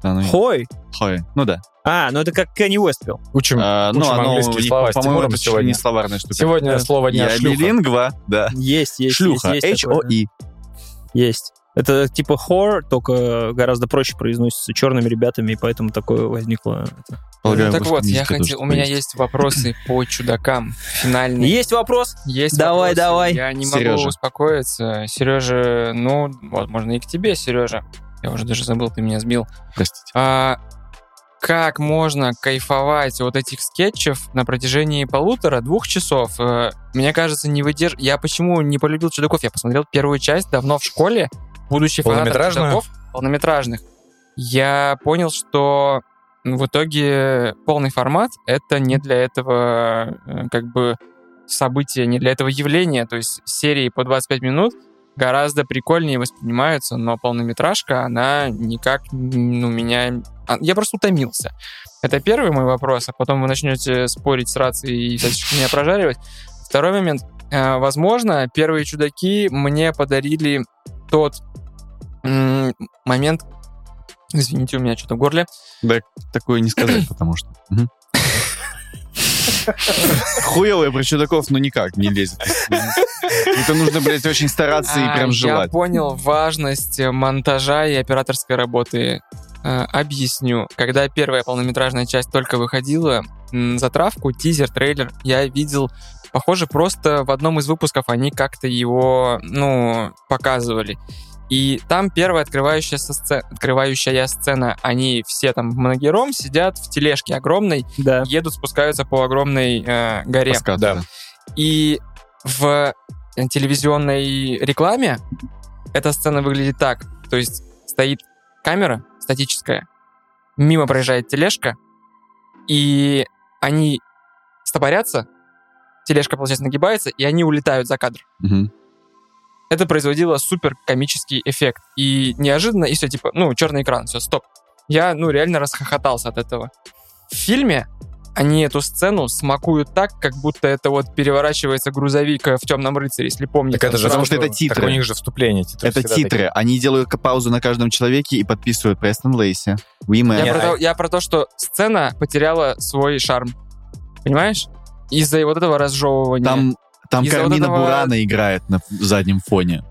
ну, Хой. Хой. Ну да. А, ну это как Кенни Уэст пел. Учим, А, ну, учим оно, английские не- слова по-моему, это сегодня. не словарная штука. Сегодня Да. слово дня Я шлюха. билингва, да. Есть, есть, Шлюха. есть. есть такое, да. Есть. Это типа хор, только гораздо проще произносится черными ребятами, и поэтому такое возникло. Полагаю, Ну, так вот, я хотел, у меня есть. есть вопросы по чудакам. Финальные. Есть вопрос? Есть Давай, вопросы. давай. Я не могу Сережа. успокоиться. Сережа, ну, возможно, и к тебе, Сережа. Я уже даже забыл, ты меня сбил. Простите. А, как можно кайфовать от этих скетчев на протяжении полутора-двух часов? Э, Мне кажется, не выдерж... Я почему не полюбил чудаков? Я посмотрел первую часть давно в школе, будучи фанатом чудаков полнометражных. Я понял, что в итоге полный формат — это не для этого э, как бы события, не для этого явления. То есть серии по 25 минут гораздо прикольнее воспринимаются, но полнометражка, она никак, ну, меня... а, Я просто утомился. Это первый мой вопрос, а потом вы начнете спорить, сраться и меня прожаривать. Второй момент. Э, Возможно, первые чудаки мне подарили тот момент... Извините, у меня что-то в горле. Да, такое не сказать, (clears throat) потому что... Хуевые про чудаков, ну никак не лезет. Это нужно, блядь, очень стараться и А, прям Я желать. понял важность монтажа и операторской работы. Э, Объясню. Когда первая полнометражная часть только выходила, затравку, тизер, трейлер, я видел, похоже, просто в одном из выпусков они как-то его, ну, показывали. И там первая открывающаяся сцена, открывающая сцена, они все там в многером сидят в тележке огромной, Да. едут, спускаются по огромной э, горе. По скату, Да. да. И в телевизионной рекламе эта сцена выглядит так. То есть стоит камера статическая, мимо проезжает тележка, и они стопорятся, тележка, получается, нагибается, и они улетают за кадр. Мгм. Это производило супер комический эффект. И неожиданно, и все, типа, ну, черный экран, все, стоп. Я, ну, реально расхохотался от этого. В фильме они эту сцену смакуют так, как будто это вот переворачивается грузовик э, в «Темном рыцаре», если помните. Так это же Потому что это титры. Так у них же вступление. Титры Это титры. Они делают паузу на каждом человеке и подписывают Престон Лейси. We Я, Man. Нет, про то, я про то, что сцена потеряла свой шарм. Понимаешь? Из-за вот этого разжевывания. Там, там Из-за вот Кармина этого- Бурана играет на заднем фоне.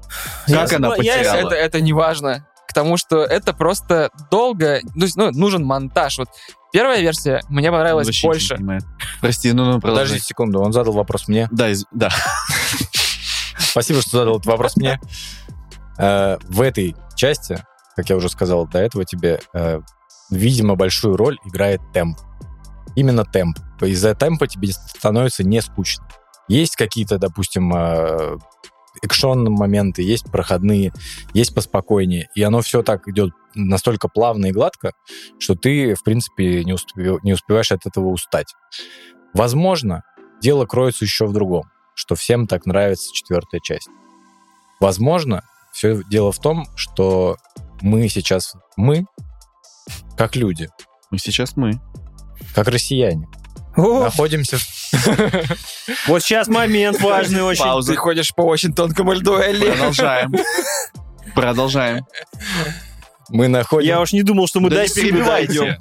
Я Как она согла- я- потеряла? это, это не важно. К тому, что это просто долго... Ну, ну, нужен монтаж. Вот первая версия мне понравилась Вообще больше. понимает. Прости, ну, ну, продолжи. Подожди секунду, он задал вопрос мне. Да, из- да. Спасибо, что задал этот вопрос мне. Э, В этой части как я уже сказал до этого тебе, э, видимо, большую роль играет темп. Именно темп. Из-за темпа тебе становится не скучно. Есть какие-то, допустим, э, экшон моменты, есть проходные, есть поспокойнее. И оно все так идет настолько плавно и гладко, что ты, в принципе, не, успе- не успеваешь от этого устать. Возможно, дело кроется еще в другом, что всем так нравится четвертая часть. Возможно, все дело в том, что мы сейчас, мы, как люди, Мы сейчас мы. как россияне, О, находимся... (laughs) вот сейчас момент важный очень. Пауза. Ты ходишь по очень тонкому льду, Элли. Продолжаем. Продолжаем. Мы находимся... Я уж не думал, что мы Да перебивайте. идем.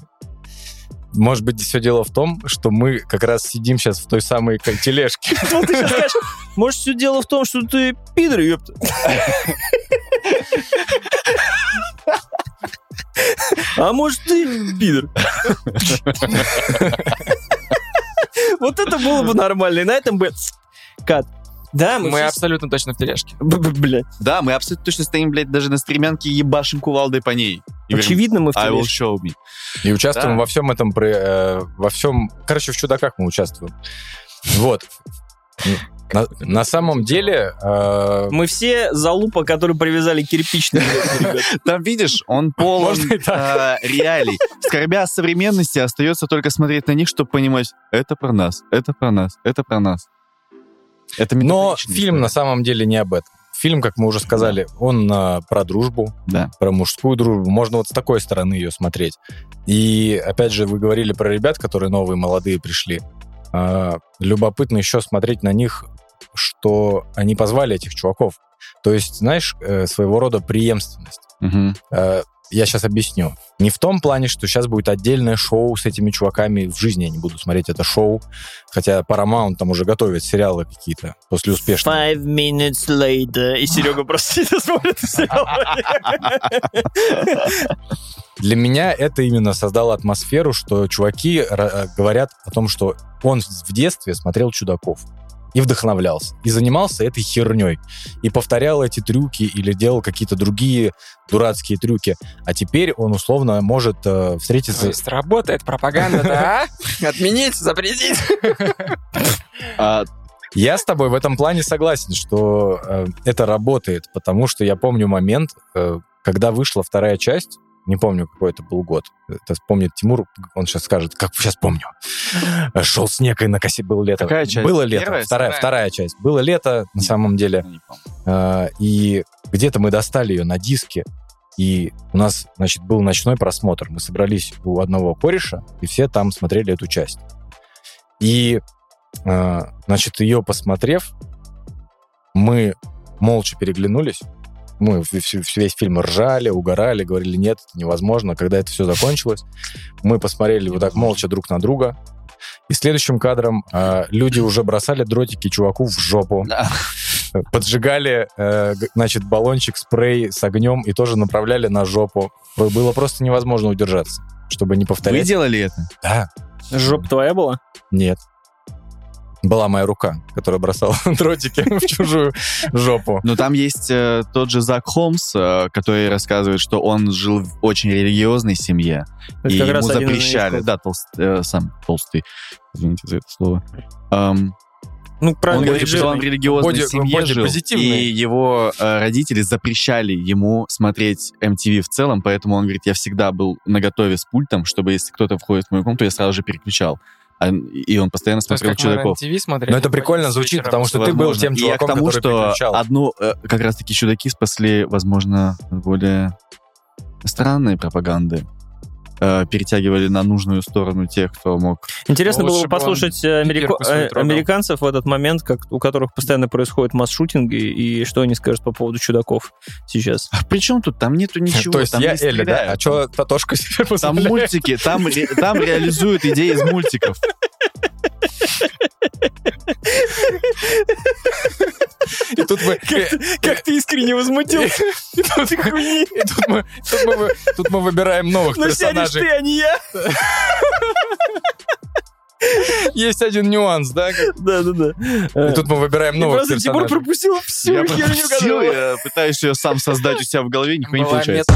Может быть, все дело в том, что мы как раз сидим сейчас в той самой тележке. Вот (laughs) ты сейчас скажешь, может, все дело в том, что ты пидор, ёпта. (laughs) А может, ты пидор. Вот это было бы нормально. И на этом бы... Кат. Да, мы, Мы все- абсолютно точно в тележке. Блядь. Да, мы абсолютно точно стоим, блядь, даже на стремянке ебашим кувалдой по ней. И говорим, Очевидно, мы в I will тележке. show me. И участвуем Да. во всем этом, э, во всем... Короче, в «Чудаках» мы участвуем. Вот. На, на самом деле... э, Мы все залупа, которые привязали кирпичные. (laughs) Там, видишь, он полон э, реалий. Скорбя современности, остается только смотреть на них, чтобы понимать, это про нас, это про нас, это про нас. Это Но фильм на самом деле не об этом. Фильм, как мы уже сказали, он э, про дружбу, Да. про мужскую дружбу. Можно вот с такой стороны ее смотреть. И, опять же, вы говорили про ребят, которые новые, молодые пришли. А, любопытно еще смотреть на них, что они позвали этих чуваков. То есть, знаешь, э, своего рода преемственность. Э, Я сейчас объясню. Не в том плане, что сейчас будет отдельное шоу с этими чуваками. В жизни я не буду смотреть это шоу. Хотя Paramount там уже готовит сериалы какие-то после успешного. Five minutes later. И Серега (laughs) просто сидит смотрит сериал. Для меня это именно создало атмосферу, что чуваки э, говорят о том, что он в детстве смотрел чудаков и вдохновлялся, и занимался этой херней, и повторял эти трюки или делал какие-то другие дурацкие трюки, а теперь он условно может э, То встретиться... есть работает пропаганда, да? (laughs) Отменить, запретить. А, Я с тобой в этом плане согласен, что э, это работает, потому что я помню момент, э, когда вышла вторая часть, не помню, какой это был год. Это помнит Тимур, он сейчас скажет, как сейчас помню. Шел снег, и на косе было лето. Какая часть? Было лето. Первая, вторая, вторая? вторая часть. Было лето, на Нет. самом деле. не помню. Э, И где-то мы достали ее на диске, и у нас, значит, был ночной просмотр. Мы собрались у одного кореша, и все там смотрели эту часть. И, э, значит, ее посмотрев, мы молча переглянулись. Мы весь фильм ржали, угорали, говорили, нет, это невозможно. Когда это все закончилось, мы посмотрели вот так молча друг на друга. И следующим кадром э, люди уже бросали дротики чуваку в жопу Да. поджигали, э, значит, баллончик, спрей с огнем и тоже направляли на жопу. Было просто невозможно удержаться, чтобы не Вы повторять. делали это? Да, Жопа твоя была? нет. Была моя рука, которая бросала (laughs) дротики в чужую жопу. Но там есть э, тот же Зак Холмс, э, который рассказывает, что он жил в очень религиозной семье, и как ему запрещали, да, толст- э, сам толстый, извините за это слово. Эм, Ну, он правильно говорит, что он в религиозной Боди- семье боди жил, и его э, родители запрещали ему смотреть MTV в целом, поэтому он говорит, я всегда был наготове с пультом, чтобы если кто-то входит в мою комнату, я сразу же переключал. А, и он постоянно То есть, смотрел мы «Чудаков». смотрели. Но это прикольно звучит, потому что ты был Возможно. тем И я чуваком, к тому, который что переключал. одну, э, как раз-таки чудаки спасли, возможно, более странной пропаганды. Э, перетягивали на нужную сторону тех, кто мог. Интересно было бы послушать э, америка- э, американцев в этот момент, как, у которых постоянно происходят масс-шутинги, и что они скажут по поводу чудаков сейчас. А при чем тут? Там нету (laughs) ничего. То есть там я не Эля, да? А что Татошка себе Там мультики, там, ре- там реализуют идеи из мультиков. И тут мы... Как ты искренне возмутился? И тут и тут мы- тут мы вы- тут мы выбираем новых сядешь персонажей. ты, а не я. Есть один нюанс, да? как- Да-да-да. И тут мы выбираем новых просто Тимур персонажей. пропустил всю Я херню, пропустил, я пытаюсь ее сам создать у себя в голове, нихуя не получается.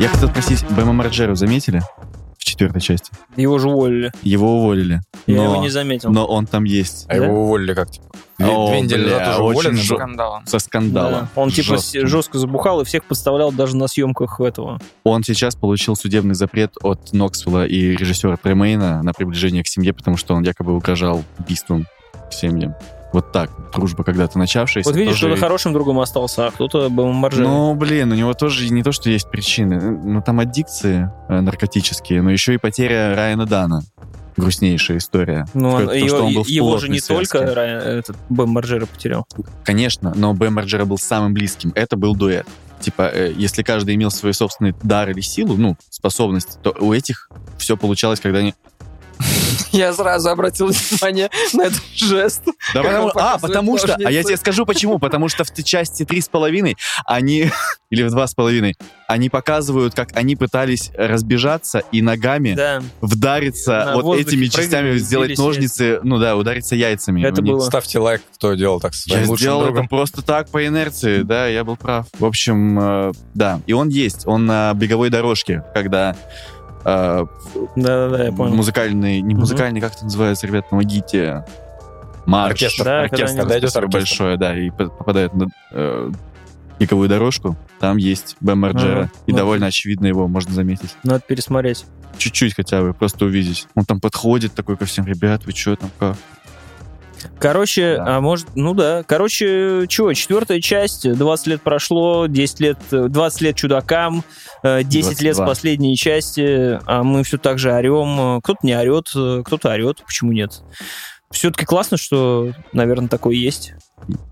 Я хотел спросить, Бэма Марджеру заметили в четвертой части? Его же уволили. Его уволили. Я но, его не заметил. но он там есть. А его уволили как типа? Две, О, две недели бля, назад уже очень уволены жё- был? Скандалом. Со скандалом. Да. Он типа Жёстким. с- жестко забухал и всех подставлял даже на съемках этого. Он сейчас получил судебный запрет от Ноксвилла и режиссера Тремейна на приближение к семье, потому что он якобы угрожал убийством к семьям. Вот так. Дружба когда-то начавшаяся. Вот видишь, кто-то хорошим другом остался, а кто-то был маржем. Ну, блин, у него тоже не то, что есть причины. Ну, там аддикции э, наркотические, но еще и потеря Райана Дана. Грустнейшая история. Ну, он- То, его, что он был его же не связке. только Райан- этот Бэм Марджера потерял. Конечно, но Бэм Марджера был самым близким. Это был дуэт. Типа, э, если каждый имел свой собственный дар или силу, ну, способность, то у этих все получалось, когда они... (laughs) Я сразу обратил внимание на этот жест. Да Как потому, а, потому что, а я ножницы. тебе скажу почему, потому что в части три с половиной они, (laughs) или в два с половиной, они показывают, как они пытались разбежаться и ногами Да, вдариться На вот воздухе этими частями, сделать ножницы, ну да, удариться яйцами. Это было. Ставьте лайк, кто делал так Я сделал другом. это просто так, по инерции, да, я был прав. В общем, э, да, и он есть, он на беговой дорожке, когда э, да-да-да, я понял. музыкальный, не музыкальный, как это называется, ребят, помогите. Марш. Оркестр. Да, оркестр, Когда идет оркестр. большое, да, и по- попадает на э, дорожку, там есть Марджера, Ага, и ну. довольно очевидно его можно заметить. Надо пересмотреть. Чуть-чуть хотя бы, просто увидеть. Он там подходит такой ко всем, ребят, вы что там, как? Короче, Да. а может, ну да. Короче, чего, четвертая часть, 20 лет прошло, 10 лет, э, 20 лет чудакам, 10 лет с 22. последней части, а мы все так же орем. Э, Кто-то не орет, э, кто-то орет, почему нет? Все-таки классно, что, наверное, такое есть.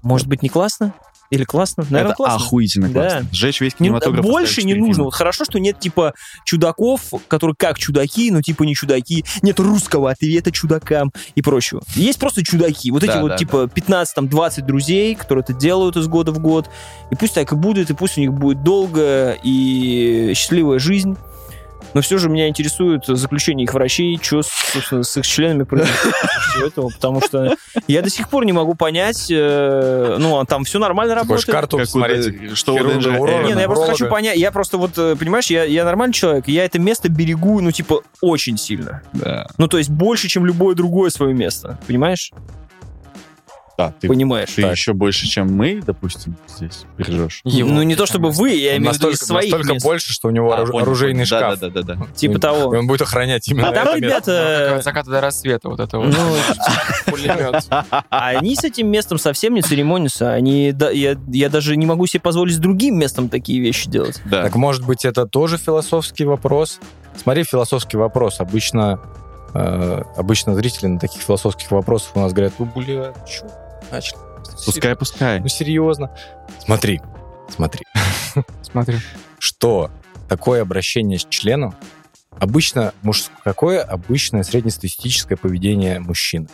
Может быть, не классно? Или классно? Наверное, это классно. охуительно Да. классно. Сжечь весь Не- кинематограф. больше поставить не нужно. фильма. Хорошо, что нет типа чудаков, которые как чудаки, но типа не чудаки. Нет русского ответа чудакам и прочего. Есть просто чудаки. Вот эти Да, вот да, типа 15-20 друзей, которые это делают из года в год. И пусть так и будет, и пусть у них будет долгая и счастливая жизнь. Но все же меня интересует заключение их врачей, что, собственно, с их членами происходит этого, потому что я до сих пор не могу понять, э, ну, а там все нормально работает. карту? Дэ- что. Не, ну я просто хочу понять, я просто вот, э, понимаешь, я, я нормальный человек, и я это место берегу, ну, типа, очень сильно. Да. Ну, то есть больше, чем любое другое свое место. Понимаешь? Да, ты, Понимаешь. ты Так. еще больше, чем мы, допустим, здесь бережешь. Его ну, не то чтобы вы, я имею в виду из своих настолько мест. больше, что у него А, оружейный понял. шкаф. Да, да, да, да. Типа И того. он будет охранять именно А там, ребята, От заката до рассвета вот это вот. ну, (laughs) Пулемет. они с этим местом совсем не церемонятся. Они, да, я, я даже не могу себе позволить с другим местом такие вещи делать. Да. Так может быть это тоже философский вопрос? Смотри, философский вопрос. Обычно, э, обычно зрители на таких философских вопросах у нас говорят, ну, бля, чё, начали? Пускай, пускай. Ну, серьезно. Смотри, смотри. (laughs) Смотри. Что такое обращение с членом? Обычно мужское, какое обычное среднестатистическое поведение мужчины?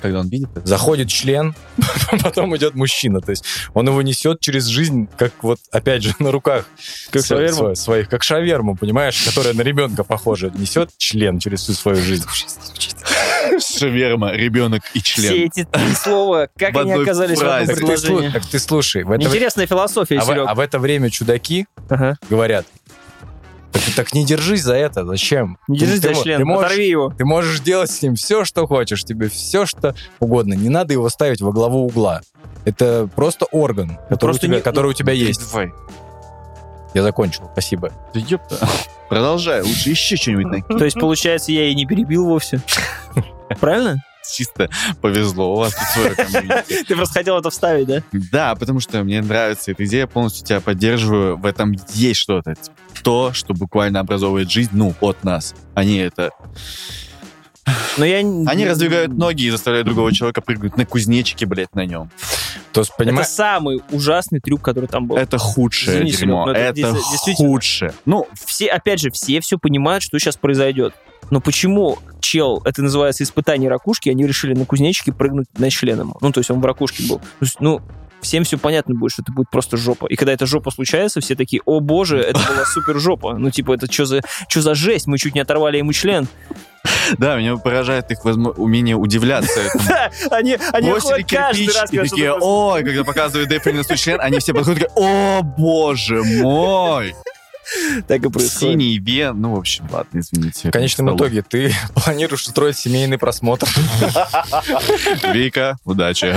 Когда он видит это. Заходит член, (laughs) потом идет мужчина. То есть он его несет через жизнь, как вот, опять же, на руках. Как шаверму? сво- Своих, как шаверму, понимаешь, которая на ребенка похожа. Несет член через всю свою жизнь. Шаверма, ребенок и Все член. эти три слова, как они оказались в одном предложении? так ты слушай, Интересная философия, а, в, Серег. а в это время чудаки говорят, так, так не держись за это, зачем? Не держись ты за член, ты можешь- оторви его. Ты можешь делать с ним все, что хочешь, тебе все, что угодно. Не надо его ставить во главу угла. Это просто орган, который, просто у, тебя, не- который у тебя есть. Давай. Я закончил, спасибо. Да ёпта. Продолжай, лучше еще что-нибудь накинь. То есть, получается, я и не перебил вовсе. (laughs) Правильно? Чисто повезло, у вас тут свое (laughs) комьюнити. Ты просто хотел это вставить, да? Да, потому что мне нравится эта идея, полностью тебя поддерживаю. В этом есть что-то. То, что буквально образовывает жизнь, ну, от нас. Они это... Но я... Они раздвигают ноги и заставляют другого человека прыгнуть на кузнечике, блядь, на нем. То есть, Это понимаешь, самый ужасный трюк, который там был. Это худшее Извини, дерьмо. Серег, это это худшее. Ну, Все, опять же, все все понимают, что сейчас произойдет. Но почему чел, это называется испытание ракушки, они решили на кузнечике прыгнуть на член ему? Ну, то есть он в ракушке был. То есть, ну, всем все понятно будет, что это будет просто жопа. И когда эта жопа случается, все такие, о боже, это (laughs) была супер жопа. Ну, типа, это что за, что за жесть? Мы чуть не оторвали ему член. Да, меня поражает их умение удивляться (laughs) этому. Они, они Бросили кирпич раз, и такие, ой, когда показывают Дэйв свой член, они все подходят о, боже мой! (laughs) так и происходит. Синий вен, ну, в общем, ладно, извините. В конечном итоге ты (laughs) планируешь устроить семейный просмотр. (laughs) Вика, удачи.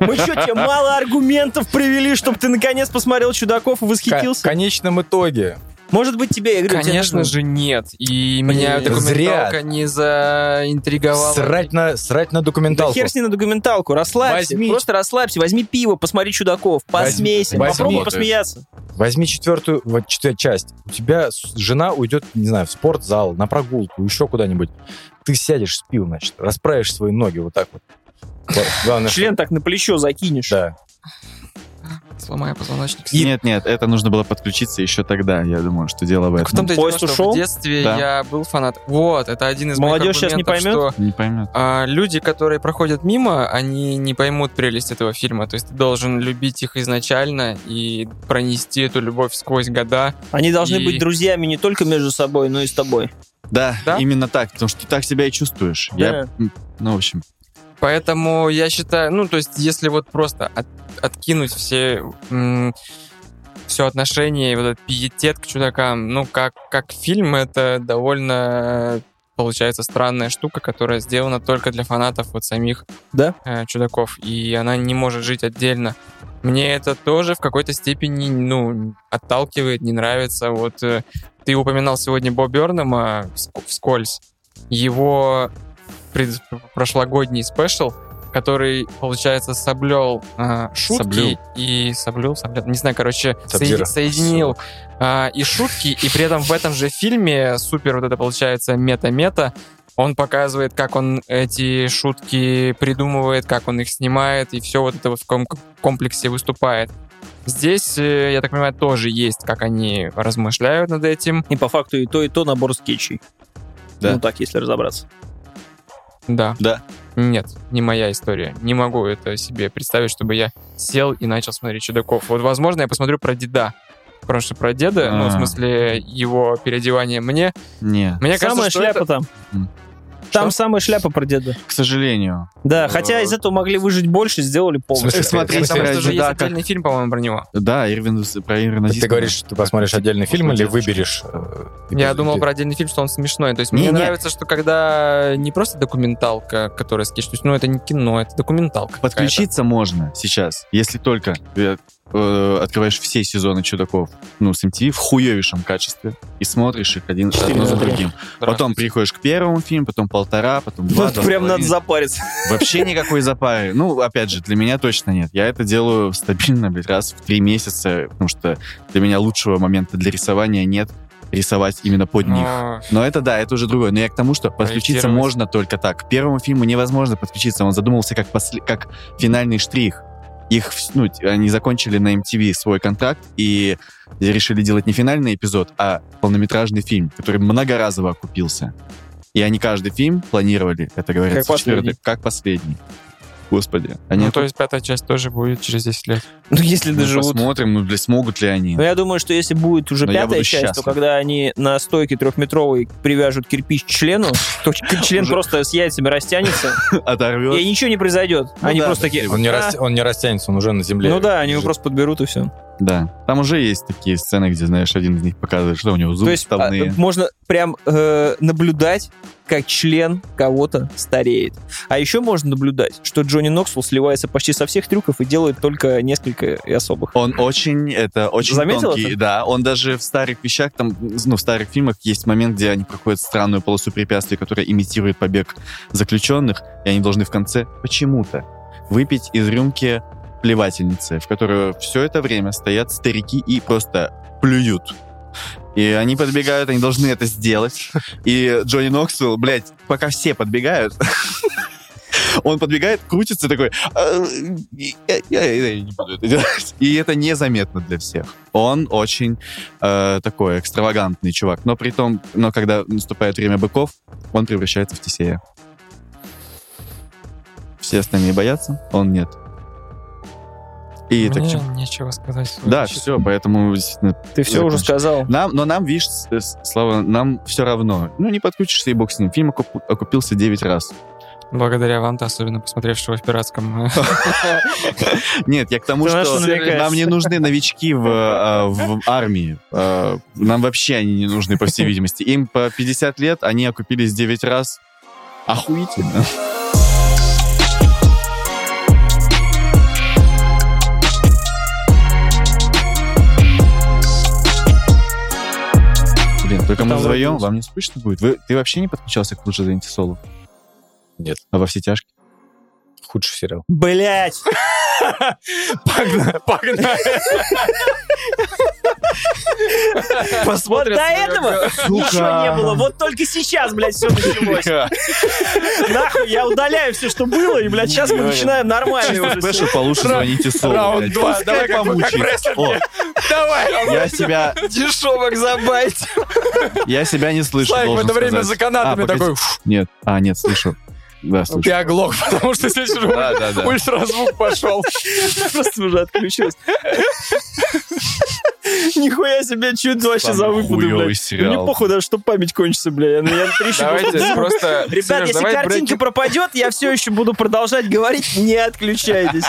Мы что, тебе мало аргументов привели, чтобы ты наконец посмотрел «Чудаков» и В восхитился? конечном итоге Может быть, тебе, я говорю, Конечно же нет. И меня Блин, документалка зря. не заинтриговала. срать на, срать на Да документалку. хер с ней на документалку, расслабься, Возьми. просто расслабься, возьми пиво, посмотри «Чудаков», посмейся, возьми. попробуй посмеяться. Возьми четвертую, вот четвертая часть. У тебя жена уйдет, не знаю, в спортзал, на прогулку, еще куда-нибудь. Ты сядешь с пивом, значит, расправишь свои ноги вот так вот. Гла- Главное, Член так на плечо закинешь. что- Да. Сломаю позвоночник. Нет, нет, это нужно было подключиться еще тогда. Я думаю, что дело в В этом. том-то и дело, Поезд что ушел? в детстве Да. я был фанат. Вот, это один из Молодежь моих щас не поймет? что Не поймет. а, люди, которые проходят мимо, они не поймут прелесть этого фильма. То есть ты должен любить их изначально и пронести эту любовь сквозь года. Они должны И- быть друзьями не только между собой, но и с тобой. Да, Да? именно так, потому что ты так себя и чувствуешь. Я, м, ну, в общем, Поэтому я считаю, ну, то есть, если вот просто от- откинуть все, м, все отношения и вот этот пиетет к чудакам, ну, как, как фильм, это довольно получается странная штука, которая сделана только для фанатов вот самих Да? э, чудаков, и она не может жить отдельно. Мне это тоже в какой-то степени, ну, отталкивает, не нравится. Вот э, ты упоминал сегодня Бо Бёрнема вск- вскользь. Его пред- прошлогодний спешл, который, получается, соблел а, шутки Соблюл. и соблюл, соблюл, не знаю, короче, Сабзиро. соеди- соединил а, и шутки, и при этом в этом же фильме супер вот это получается мета-мета, он показывает, как он эти шутки придумывает, как он их снимает, и все вот это вот в ком- комплексе выступает. Здесь, э, я так понимаю, тоже есть, как они размышляют над этим. И по факту и то, и то набор скетчей. Да. Ну так, если разобраться. Да. Да. Нет, не моя история. Не могу это себе представить, чтобы я сел и начал смотреть чудаков. Вот, возможно, я посмотрю про деда. Потому что про деда, ну, в А. смысле, его переодевание мне. не, Мне самая кажется, что шляпа это- там. Там Что? самая шляпа про деда. к сожалению. Да, Э, хотя из этого могли выжить больше, сделали полностью. Смотри, Потому что же есть отдельный фильм, по-моему, про него. Да, Ирвин, про Ирвина Ты говоришь, ты посмотришь отдельный фильм или выберешь? э, Я думал про отдельный фильм, что он смешной. То есть Не, мне не. нравится, что когда не просто документалка, которая скетч, то есть, ну, это не кино, это документалка. Подключиться можно сейчас, если только э, открываешь все сезоны чудаков, ну, с MTV в хуевейшем качестве и смотришь их один одно за другим. Потом приходишь к первому фильму, потом полтора, потом два. С прям надо запариться. Вообще никакой запары. Ну, опять же, для меня точно нет. Я это делаю стабильно, блядь, раз в три месяца, потому что для меня лучшего момента для рисования нет рисовать именно под них. Но Но это да, это уже другое. Но я к тому, что подключиться можно только так. К первому фильму невозможно подключиться. Он задумался как, после- как финальный штрих. Их, ну, они закончили на MTV свой контракт и решили делать не финальный эпизод, а полнометражный фильм, который многоразово окупился. И они каждый фильм планировали, это говорят, Как последний. как последний. Господи. Они ну, то есть пятая часть тоже будет через 10 лет. Ну, если ну, доживут. посмотрим, ну, бля, смогут ли они. Но я думаю, что если будет уже Но пятая часть, то счастлив. когда они на стойке трехметровой привяжут кирпич к члену, то (laughs) член Уже- просто с яйцами растянется, (laughs) Оторвет. и ничего не произойдет. Ну Они да, просто такие... да, Он не, «А, он не растянется, он уже на земле. Ну да, они его просто подберут и все. Да. Там уже есть такие сцены, где, знаешь, один из них показывает, что у него зубы То есть а, вставные. можно прям э, наблюдать, как член кого-то стареет. А еще можно наблюдать, что Джонни Ноксвилл сливается почти со всех трюков и делает только несколько и особых. Он очень, это очень Заметил тонкий, это? да. Он даже в старых вещах, там, ну, в старых фильмах есть момент, где они проходят странную полосу препятствий, которая имитирует побег заключенных, и они должны в конце почему-то выпить из рюмки плевательницы, в которую все это время стоят старики и просто плюют. И они подбегают, они должны это сделать. И Джонни Ноксвилл, блядь, пока все подбегают, (laughs) он подбегает, крутится такой, «А, я, я- я не буду это делать. И это незаметно для всех. Он очень э, такой экстравагантный чувак. Но при том, но когда наступает время быков, он превращается в Тесея. Все остальные боятся, он нет. И так, Мне нечего сказать. да, защиту. все, поэтому действительно, Ты все уже сказал. Нам, но нам, видишь, с- Слава, нам все равно. Ну, не подключишься и бог с ним. Фильм окуп- окупился 9 раз. Благодаря вам-то, особенно посмотревшего в пиратском. (laughs) Нет, я к тому, что нам не нужны новички в, в армии. Нам вообще они не нужны, по всей (laughs) видимости. Им по 50 лет, они окупились 9 раз. Охуительно. Только мы вдвоем, вам не скучно будет? Вы, ты вообще не подключался к лучше за Соло? Нет. А во все тяжкие? Худший сериал. Блять! (laughs) Погнали, погнали. (laughs) Вот Смотрят до этого ничего не было. Вот только сейчас, блядь, все началось. Нахуй, я удаляю все, что было, и, блядь, сейчас мы начинаем нормально уже. Спешл получше звоните Соло. раунд блядь. два. Пускай Давай. О, Давай. Я себя, Дешевок забайт. я себя не слышу, Славик в это время за канатами А, такой, Нет, а, нет, слышу. Да, слышу. ты оглох, потому что здесь уже (laughs) Да, да, да. ультразвук пошел. Просто уже отключилась. Нихуя себе, чуть вообще за выпады, блядь. Ну, Мне похуй даже, что память кончится, бля. Ну, я трещу. Давайте просто... Ребят, если картинка пропадет, я все еще буду продолжать говорить, не отключайтесь.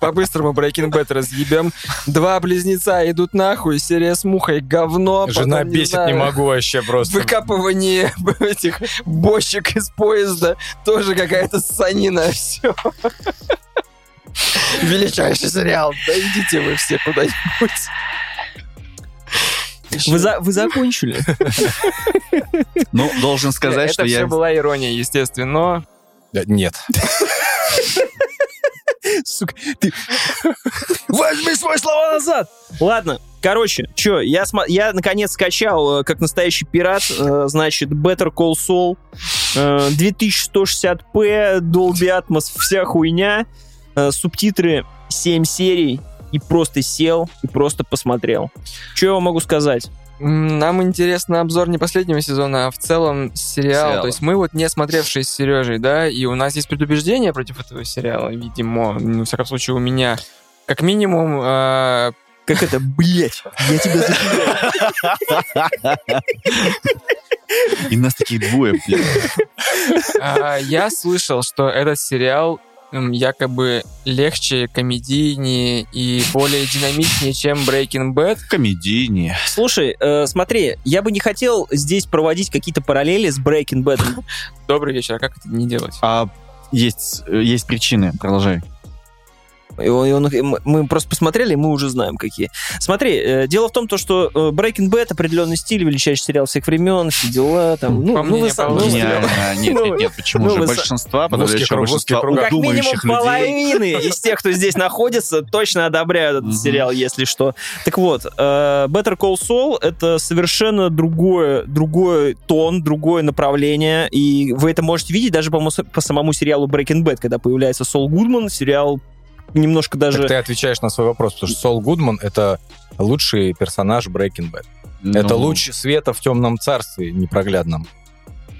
По-быстрому Breaking Bad разъебем. Два близнеца идут нахуй, серия с мухой, говно. Жена бесит, не могу вообще просто. Выкапывание (laughs) этих бочек из поезда. Тоже какая-то ссанина. (laughs) Все. Величайший сериал. Да идите вы все куда-нибудь. Вы, за- вы закончили? (laughs) Ну, должен сказать, Это что все я... была ирония, естественно. но Нет. (laughs) Сука, ты... Возьми свои слова назад! Ладно, короче, чё, я, смо- я наконец скачал, э, как настоящий пират, э, значит, Better Call Saul, э, 2160p, Dolby Atmos, вся хуйня, э, субтитры 7 серий, и просто сел, и просто посмотрел. Что я вам могу сказать? нам интересно обзор не последнего сезона, а в целом сериал. Сериала. То есть мы вот не смотревшие с Сережей, да, и у нас есть предубеждение против этого сериала, видимо, ну, во всяком случае у меня. Как минимум, э, Как это, блять, я тебя запинаю. И нас таких двое, блин. А, Я слышал, что этот сериал якобы легче, комедийнее и более динамичнее, чем Breaking Bad. Комедийнее. Слушай, э, смотри, я бы не хотел здесь проводить какие-то параллели с Breaking Bad. Добрый вечер, а как это не делать? А есть, э, есть причины, продолжай. И он- и он- и мы- просто посмотрели, и мы уже знаем, какие. Смотри, э, дело в том, то, что э, Breaking Bad определенный стиль, величайший сериал всех времен, все дела там. Ну, По ну, вы сам- Павла ну, Стилева. Гениально. Нет, Ну, нет, нет, почему ну, же? вы Большинства, большинство узких кругах. как минимум людей. половины из тех, кто здесь находится, точно одобряют этот сериал, если что. Так вот, э, Better Call Saul — это совершенно другое, другой тон, другое направление, и вы это можете видеть даже по, по самому сериалу Breaking Bad, когда появляется Сол Гудман, сериал немножко даже... Так ты отвечаешь на свой вопрос, потому что Сол Гудман — это лучший персонаж Breaking Bad. Это Ну, луч света в темном царстве непроглядном.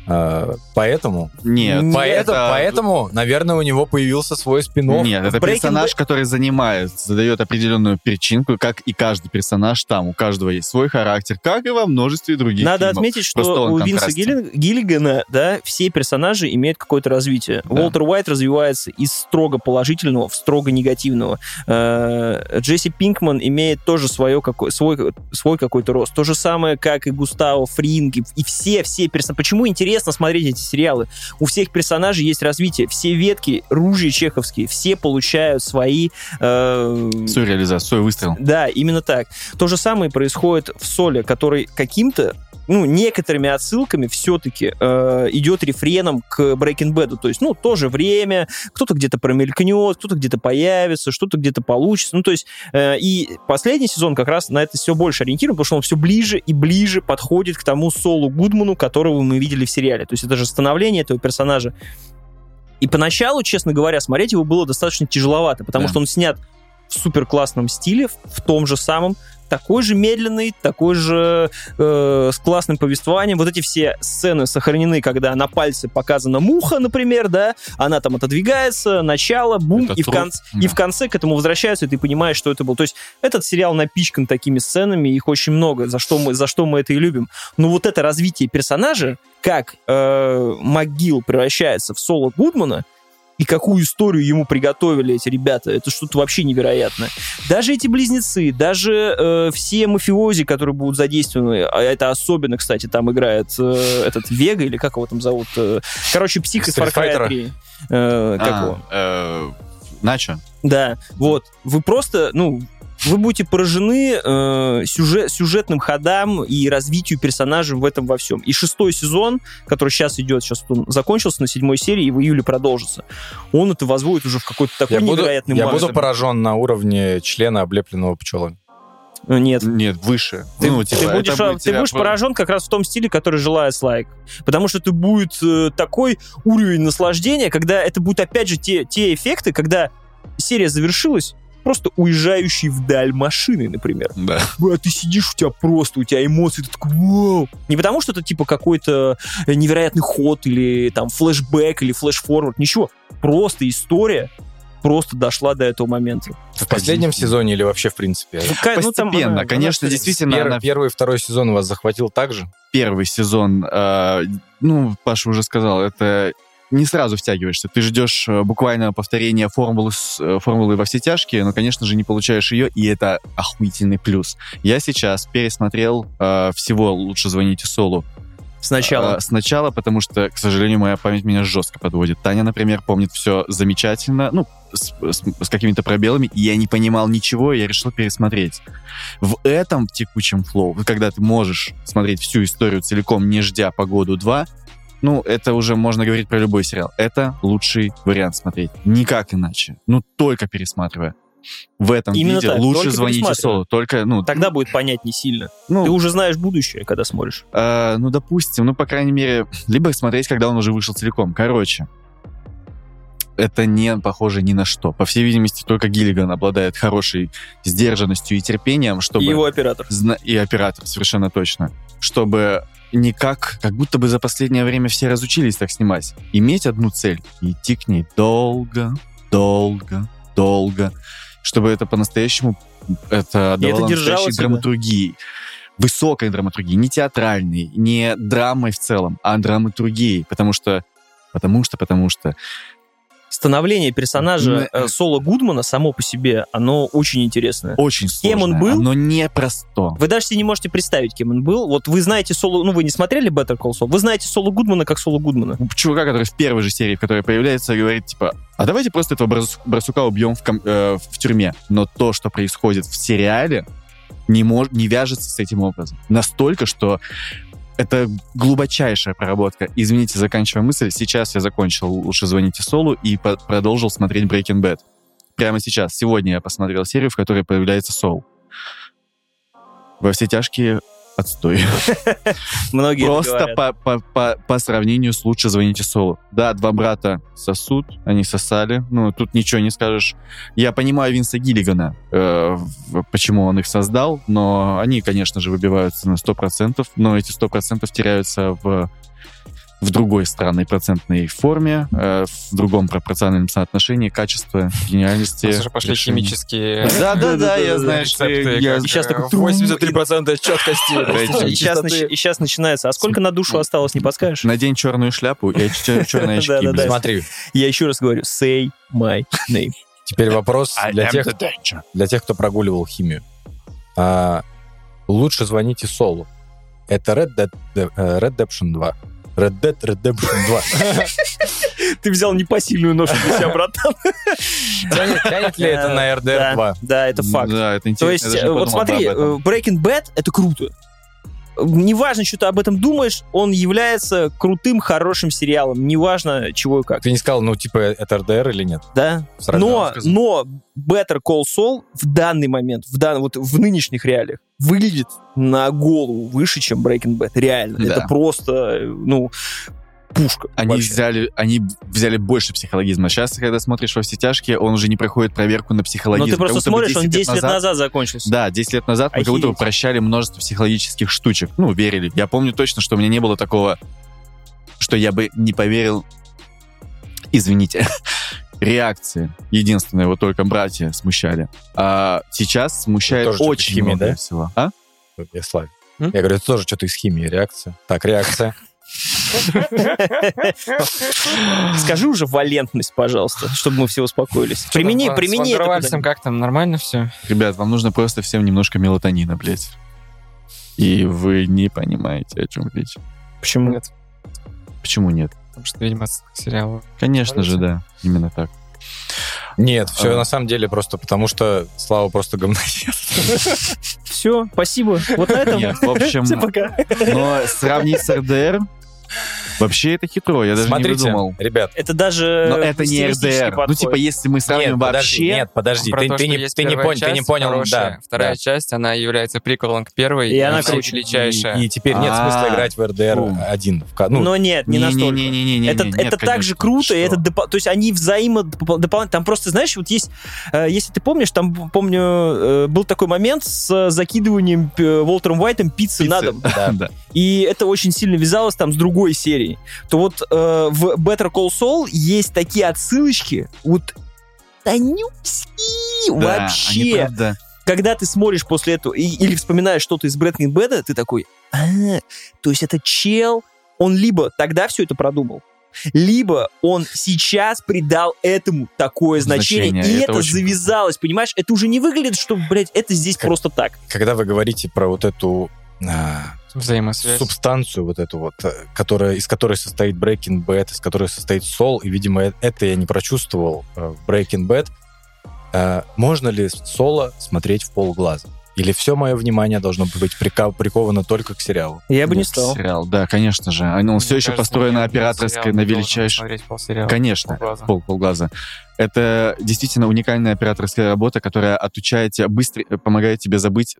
А, Поэтому, Нет, поэтому, это- поэтому, наверное, у него появился свой спин Нет, это Breaking персонаж, который занимает, задает определенную причинку, как и каждый персонаж там. У каждого есть свой характер, как и во множестве других Надо фильмов. отметить, что у Винса. Гиллин- Гиллигана, да, все персонажи имеют какое-то развитие. Да. Уолтер Уайт развивается из строго положительного в строго негативного. Э, Джесси Пинкман имеет тоже свое, какой, свой, свой какой-то рост. То же самое, как и Густаво Фринг, и, и все, все персонажи. Почему интересно смотреть эти сериалы? У всех персонажей есть развитие. Все ветки, ружья чеховские, все получают свои... э, Свою реализацию, свой выстрел. да, именно так. То же самое происходит в Соле, который каким-то ну, некоторыми отсылками все-таки э, идет рефреном к Breaking Bad. То есть, ну, тоже время, кто-то где-то промелькнет, кто-то где-то появится, что-то где-то получится. Ну, то есть, э, и последний сезон как раз на это все больше ориентирован, потому что он все ближе и ближе подходит к тому Солу Гудману, которого мы видели в сериале. То есть, это же становление этого персонажа. И поначалу, честно говоря, смотреть его было достаточно тяжеловато, потому Да. что он снят в супер классном стиле, в, в том же самом, такой же медленный, такой же э, с классным повествованием. Вот эти все сцены сохранены, когда на пальце показана муха, например, да, она там отодвигается, начало, бум, Это и в, конце, да. и в конце к этому возвращаются, и ты понимаешь, что это был. То есть этот сериал напичкан такими сценами, их очень много, за что мы, за что мы это и любим. Но вот это развитие персонажа, как э, МcГилл превращается в Соло Гудмана, и какую историю ему приготовили эти ребята, это что-то вообще невероятное. Даже эти близнецы, даже э, все мафиози, которые будут задействованы, а это особенно, кстати, там играет э, этот Вега, или как его там зовут? э, короче, псих из Far Cry Street Fighter? 3. Э, как А, его? э, Начо. Да, вот. Вы просто, ну, вы будете поражены э, сюжет, сюжетным ходам и развитию персонажей в этом во всем. И шестой сезон, который сейчас идет, сейчас он закончился на седьмой серии и в июле продолжится, он это возводит уже в какой-то такой Я буду, невероятный я масштаб. буду поражен на уровне члена, облепленного пчелами. Э, Нет. Нет, выше. Ты, ну, ты типа, будешь, это будет ты будешь поражен как раз в том стиле, который желает Слайк. Потому что это будет э, такой уровень наслаждения, когда это будут опять же те, те эффекты, когда серия завершилась, просто уезжающий вдаль машины, например. Да. Бля, ты сидишь, у тебя просто, у тебя эмоции, ты такой, вау. Не потому, что это типа какой-то невероятный ход или там флешбэк или флешфорвард, ничего. Просто история просто дошла до этого момента. В последнем сезоне или вообще в принципе? Ну, ка- ну, там Постепенно, она- конечно, она- действительно, Пер- она Первый и второй сезон вас захватил так же? первый сезон, э, ну, Паша уже сказал, это не сразу втягиваешься. Ты ждешь э, буквально повторения формулы, с- э, формулы во все тяжкие, но, конечно же, не получаешь ее, и это охуительный плюс. Я сейчас пересмотрел э, всего «Лучше звоните Солу» Сначала. э, сначала, потому что, к сожалению, моя память меня жестко подводит. Таня, например, помнит все замечательно, ну, с, с- с какими-то пробелами, и я не понимал ничего, и я решил пересмотреть. В этом текучем флоу, когда ты можешь смотреть всю историю целиком, не ждя погоду 2, ну, это уже можно говорить про любой сериал. Это лучший вариант смотреть. Никак иначе. Ну, только пересматривая. В этом Именно виде так, лучше звоните. Солу. Только, ну, Тогда будет понятней сильно. ну, Ты уже знаешь будущее, когда смотришь. Э, ну, допустим, ну, по крайней мере, либо смотреть, когда он уже вышел целиком. Короче, это не похоже ни на что. По всей видимости, только Гиллиган обладает хорошей сдержанностью и терпением, чтобы... И его оператор. зна- И оператор, совершенно точно. Чтобы никак, как будто бы за последнее время все разучились так снимать. Иметь одну цель и идти к ней долго, долго, долго, чтобы это по-настоящему это это давало держало настоящей тебя. драматургии. Высокой драматургии, не театральной, не драмой в целом, а драматургией. Потому что, потому что, потому что Становление персонажа э, Соло Гудмана само по себе, оно очень интересное. очень Кем он сложное, был? но непросто. Вы даже себе не можете представить, кем он был. Вот вы знаете Соло... Ну, вы не смотрели Better Call Saul? Вы знаете Соло Гудмана как Соло Гудмана. Чувака, который в первой же серии, в которой появляется, говорит, типа, а давайте просто этого барсука убьем в, ком- э, в тюрьме. Но то, что происходит в сериале, не, мож- не вяжется с этим образом. Настолько, что это глубочайшая проработка. Извините, заканчивая мысль. Сейчас я закончил «Лучше звоните Солу» и по- продолжил смотреть Breaking Bad. Прямо сейчас, сегодня я посмотрел серию, в которой появляется Сол. Во все тяжкие отстой. (laughs) Многие Просто по, по, по, по сравнению с «Лучше звоните Солу». Да, два брата сосут, они сосали. Ну, тут ничего не скажешь. Я понимаю Винса Гиллигана, э, почему он их создал, но они, конечно же, выбиваются на 100%, но эти 100% теряются в в другой странной процентной форме, э, в другом пропорциональном соотношении качества, гениальности. У нас уже пошли решений. химические Да-да-да, я знаю, что я- э, такой трум, 83% четкости. И сейчас, сейчас начинается. А сколько на душу осталось, не подскажешь? Надень черную шляпу и черные очки. Смотри, Я еще раз говорю, say my name. теперь вопрос для тех, для тех, кто прогуливал химию. А, лучше звоните Солу. Это Red Dead, э, Redemption 2. Red Dead Redemption 2. (laughs) Ты взял непосильную ношу для себя, братан. Тянет, ли это на RDR Да, 2? Да, это факт. Да, это То интересно. есть, даже не э, вот смотри, э, Breaking Bad — это круто. Неважно, что ты об этом думаешь, он является крутым, хорошим сериалом. Неважно, чего и как. Ты не сказал, ну, типа, это RDR или нет? Да? Сразу Но, но Better Call Saul в данный момент, в, дан, вот в нынешних реалиях, выглядит на голову выше, чем Breaking Bad. Реально. Да. Это просто, ну, пушка. Они вообще. взяли, они взяли больше психологизма. Сейчас, когда смотришь во все тяжкие, он уже не проходит проверку на Но психологизм. ты Как просто смотришь, он 10 лет назад закончился. Да, 10 лет назад мы как будто бы прощали множество психологических штучек. Ну, верили. Я помню точно, что у меня не было такого, что я бы не поверил, извините, (laughs) реакции. Единственное, вот только братья смущали. А сейчас смущает очень химия, много да? всего. А? Я Славик. М? Я говорю, это тоже что-то из химии, реакция. Так, реакция. (laughs) (laughs) Скажи уже валентность, пожалуйста, чтобы мы все успокоились. Что Примени, там, с примени это как там, нормально все? Ребят, вам нужно просто всем немножко мелатонина, блядь. И вы не понимаете, о чем речь. Почему? Нет. Почему нет? Потому что, видимо, с сериала. Конечно же, да. Именно так. Нет, все А. на самом деле просто потому, что Слава просто говноед. Все, спасибо. Вот на этом. Нет, в общем, (laughs) Всем пока. но сравнить с РДР, вообще это хитро, я даже не Смотрите, выдумал. ребят, Это даже Но это не РДР. Ну, типа, если мы сравним нет, подожди, вообще... нет, подожди, Про ты, то, ты не, ты не понял, ты не понял, хорошая, да. Вторая да. часть, она является приколом к первой. И она все круче. величайшая. И, и теперь нет А, смысла играть в РДР один. Ну, Но нет, не настолько. Это, нет, это так же круто, и это то есть они взаимодополняют. Там просто, знаешь, вот есть, э, если ты помнишь, там, помню, э, был такой момент с э, закидыванием э, Волтером Уайтом пиццы, на дом. (laughs) И это очень сильно вязалось там с другой серией. То вот э, в Better Call Saul есть такие отсылочки, вот тонюсенькие Да, они вообще. правда- Когда ты смотришь после этого и- или вспоминаешь что-то из Breaking Bad, ты такой, а, то есть это чел, он либо тогда все это продумал, либо он сейчас придал этому такое значение, Значение, и это это, очень завязалось, понимаешь? Это уже не выглядит, что, блядь, это здесь Как- просто так. Когда вы говорите про вот эту а, Взаимосвязь. субстанцию вот эту вот, э, которая, из которой состоит Breaking Bad, из которой состоит Soul, и, видимо, э- это я не прочувствовал э, в Breaking Bad. Можно ли Соло смотреть в полглаза? Или все мое внимание должно быть прика- приковано только к сериалу? Я бы не стал. Сериал, да, конечно же. Он Мне все еще кажется, построен на операторской, на величайшей... смотреть полсериала. Конечно, Полглаза. пол, полглаза. Это действительно уникальная операторская работа, которая отучает тебя быстро, помогает тебе забыть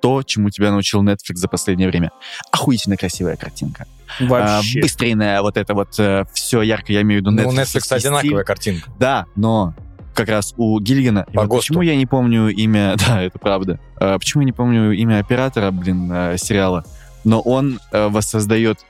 то, чему тебя научил Netflix за последнее время. Охуительно красивая картинка. Вообще. А, быстренная вот это вот все ярко, я имею в виду Ну, Netflix. у Netflix одинаковая картинка. Да, но как раз у Гиллигана... По вот почему я не помню имя... (laughs) Да, это правда. А, почему я не помню имя оператора, блин, э, сериала? Но он э, воссоздает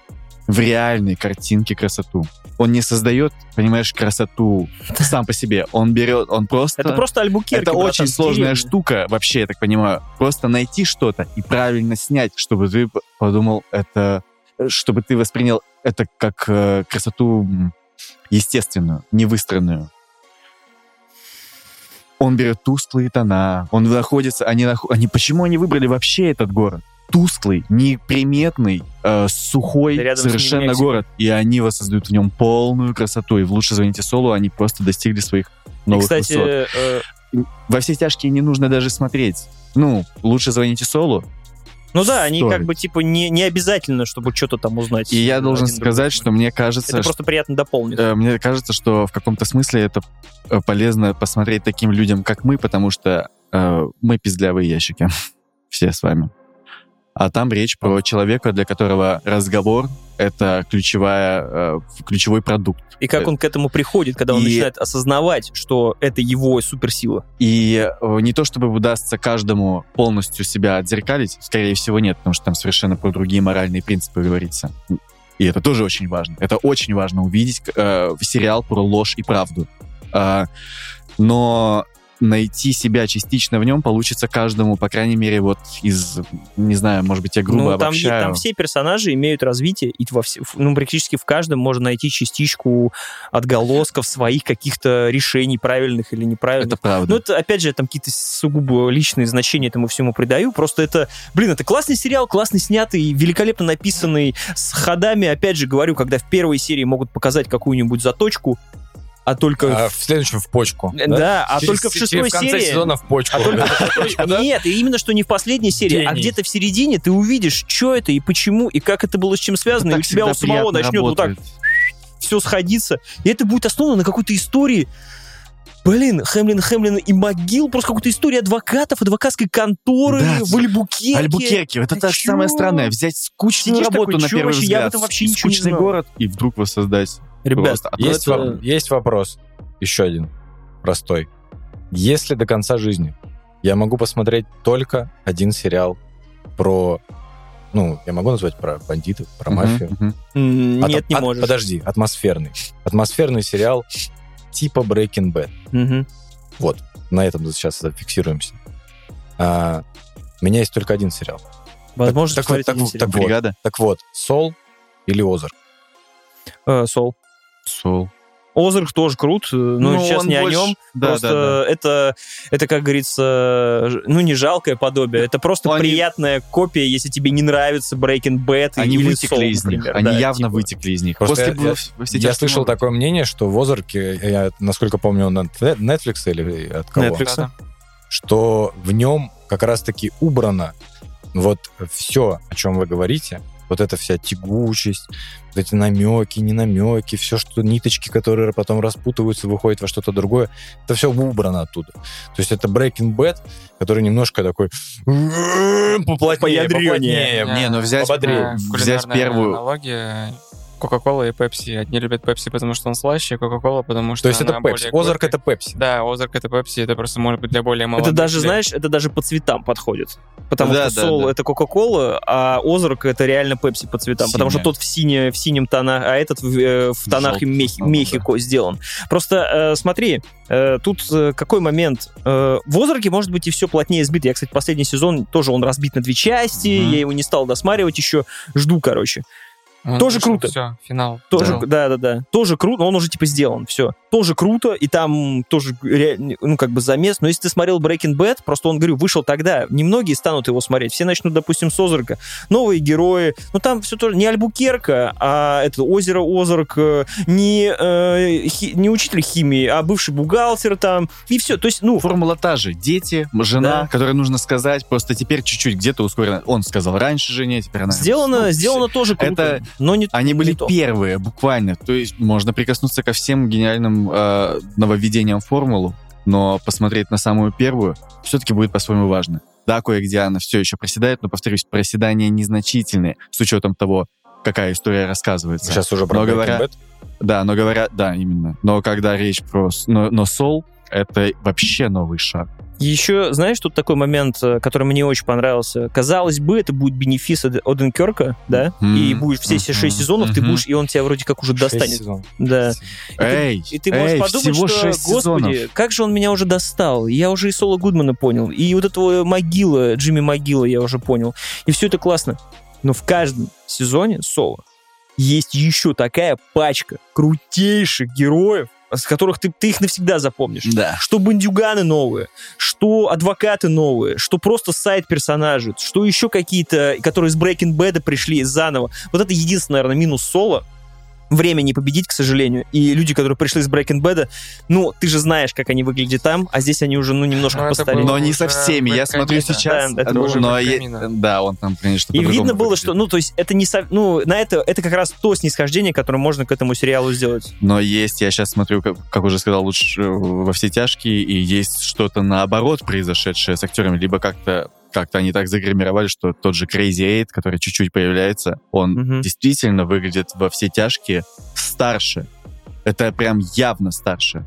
в реальной картинке красоту. Он не создает, понимаешь, красоту сам по себе. Он берет, он просто... Это просто Альбукерки, Это братан, очень сложная деревня. штука, вообще, я так понимаю. Просто найти что-то и правильно снять, чтобы ты подумал, это... Чтобы ты воспринял это как э, красоту естественную, не выстроенную. Он берет тусклые тона, он находится... Они, нах- они, почему они выбрали вообще этот город? Тусклый, неприметный, э, сухой рядом совершенно город. И они воссоздают в нем полную красоту. И в «Лучше звоните Солу» они просто достигли своих И, новых кстати, высот э, во все тяжкие не нужно даже смотреть. Ну, лучше звоните Солу. ну да, они Стоит. как бы типа не, не обязательно, чтобы что-то там узнать. И я должен сказать, что мне кажется, Это просто приятно дополнит. э, мне кажется, что в каком-то смысле это э, полезно посмотреть таким людям, как мы, потому что э, мы пиздлявые ящики. (laughs) Все с вами. А там речь про человека, для которого разговор — это ключевая, э, ключевой продукт. И как он к этому приходит, когда он И- начинает осознавать, что это его суперсила. И э, не то чтобы удастся каждому полностью себя отзеркалить, скорее всего, нет, потому что там совершенно про другие моральные принципы говорится. И это тоже очень важно. Это очень важно увидеть э, сериал про ложь и правду. А, но найти себя частично в нем получится каждому, по крайней мере, вот из, не знаю, может быть, я грубо ну, там, обобщаю. там все персонажи имеют развитие, и во все, ну, практически в каждом можно найти частичку отголосков своих каких-то решений, правильных или неправильных. Это правда. Ну, это, опять же, там какие-то сугубо личные значения этому всему придаю. Просто это, блин, это классный сериал, классно снятый, великолепно написанный, с ходами, опять же, говорю, когда в первой серии могут показать какую-нибудь заточку, а только... А в следующем в почку. да, а Через- только в через- шестой в конце серии... сезона в почку. А только (laughs) Да? Нет, и именно что не в последней серии, а Гений. где-то в середине ты увидишь, что это и почему, и как это было с чем связано, и Так у тебя у самого начнет вот так работает. все сходиться. И это будет основано на какой-то истории Блин, Хемлин, Хемлин и могил, просто какая-то история адвокатов, адвокатской конторы Да, в Альбукерке. Альбукерке, это Ты та чё? самое странное, взять скучную Сидишь работу такой, на первый вообще, я взгляд, об этом вообще ничего не город, и вдруг воссоздать Ребят. А Есть, это- во- есть вопрос, еще один, простой. Если до конца жизни я могу посмотреть только один сериал про... Ну, я могу назвать про бандитов, про мафию? мгм. М, От- Нет, не от- можешь. Подожди, атмосферный. Атмосферный сериал типа Breaking Bad. Мгм. Вот, на этом сейчас зафиксируемся. А, у меня есть только один сериал. Возможно, так так сериал. так вот. Бригада. Так вот, Сол или Озарк? Э, Сол. Сол. Озарк тоже крут, э, но Ну, сейчас не больше- о нем. Да, просто да, да. это, это, как говорится, ну не жалкое подобие, это просто Они- приятная копия, если тебе не нравится Breaking Bad Они или вытекли Soul, из них. например. Они Да, явно типа. вытекли из них. Просто После я- я- Я слышал много. такое мнение, что в Озарке, я, насколько помню, он от Netflix или от кого? Netflix. Да-да. что в нем как раз-таки убрано вот все, о чем вы говорите, вот эта вся тягучесть, вот эти намеки, не намеки, все, что ниточки, которые потом распутываются, выходят во что-то другое, это все убрано оттуда. То есть это Breaking Bad, который немножко такой поплотнее, Поядрёнее. поплотнее. Не, ну взять. Э, взять первую... аналогия Кока-кола и Пепси. Одни любят Пепси, потому что он слаще, а Кока-кола, потому что То есть это Пепси. Озарк это Пепси. Да, Озарк это Пепси, это просто может быть для более молодых. Это даже, для- знаешь, это даже по цветам подходит. Потому Да, что да, Сол да. это Кока-Кола, а Озарк это реально Пепси по цветам. Потому что Синяя. тот в, сине, в синем тонах, а этот в, э, в тонах Желтым Мех- Мехико сделан. Просто э, смотри, э, тут э, какой момент. Э, в Озарке может быть и все плотнее сбито. Я, кстати, последний сезон тоже он разбит на две части. Мгм. Я его не стал досматривать еще. Жду, короче. Он тоже вышел, круто. Все, финал. Тоже, Да. да, да, да. Тоже круто, он уже типа сделан, все. Тоже круто, и там тоже, ну, как бы замес. Но если ты смотрел Breaking Bad, просто он, говорю, вышел тогда, немногие станут его смотреть. Все начнут, допустим, с Озарка. Новые герои. Ну, там все тоже не Альбукерка, а это озеро Озарк, не, э, хи- не учитель химии, а бывший бухгалтер там. И все. То есть, ну, Формула та же. Дети, жена, Да. которой нужно сказать, просто теперь чуть-чуть где-то ускоренно. Он сказал раньше жене, теперь она... сделано, Ну, сделано тоже круто. это- но не Они были не то. первые, буквально. То есть можно прикоснуться ко всем гениальным э, нововведениям формулу, но посмотреть на самую первую все-таки будет по-своему важно. Да, кое-где она все еще проседает, но, повторюсь, проседания незначительные, с учетом того, какая история рассказывается. Сейчас уже про Но говоря- Bad. Да, но говорят, да, именно. Но когда речь про... Но, но Soul — это вообще новый шаг. Еще, знаешь, тут такой момент, э, который мне очень понравился. Казалось бы, это будет бенефис от Оденкерка, да? Мгм. И будешь все Мгм. шесть сезонов, ты Мгм. будешь, и он тебя вроде как уже Шесть достанет. сезонов. Да. Эй, И ты можешь эй, подумать, всего что, господи, сезонов. как же он меня уже достал. Я уже и Соло Гудмана понял, и вот этого могила, Джимми Могила я уже понял. И все это классно. Но в каждом сезоне Соло есть еще такая пачка крутейших героев, с которых ты, ты их навсегда запомнишь. Да. Что бандюганы новые, что адвокаты новые, что просто сайт-персонажи, что еще какие-то, которые из Breaking Bad пришли заново. Вот это единственный, наверное, минус Соло. Время не победить, к сожалению. И люди, которые пришли из Breaking Bad, ну, ты же знаешь, как они выглядят там, а здесь они уже, ну, немножко Ну, это постарели. Но не со всеми. Я смотрю сейчас. Да, это ну, уже но Бэткамина. Да, он там, конечно, И видно было, выглядит. что, ну, то есть это не, со- ну, на это, это как раз то снисхождение, которое можно к этому сериалу сделать. Но есть, я сейчас смотрю, как, как уже сказал, лучше э, во все тяжкие, и есть что-то наоборот произошедшее с актерами, либо как-то как-то они так загримировали, что тот же Crazy Eight, который чуть-чуть появляется, он Мгм. действительно выглядит во все тяжкие старше. Это прям явно старше.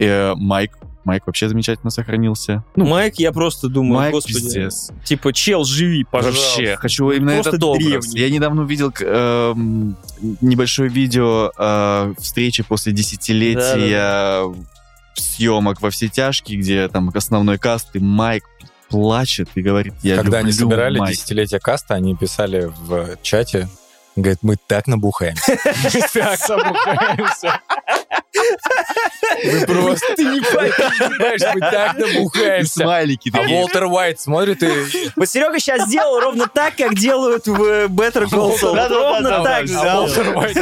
Э, Майк, Майк вообще замечательно сохранился. Ну, Майк, я просто думаю, Майк господи, пиздец. типа, чел, живи, пожалуйста. Вообще, хочу именно Просто этот образ. древний. Я недавно увидел эм, небольшое видео э, встречи после десятилетия съемок во все тяжкие, где там основной каст, и Майк плачет и говорит, я Когда они люблю собирали Майка». десятилетие каста, они писали в чате, говорит, мы так набухаемся. Так набухаемся. Мы просто... Ты не понимаешь, мы так набухаемся. смайлики А такие. Уолтер Уайт смотрит и... Вот Серега сейчас сделал ровно так, как делают в э, Better Call Saul. Ровно так. А Уолтер Уайт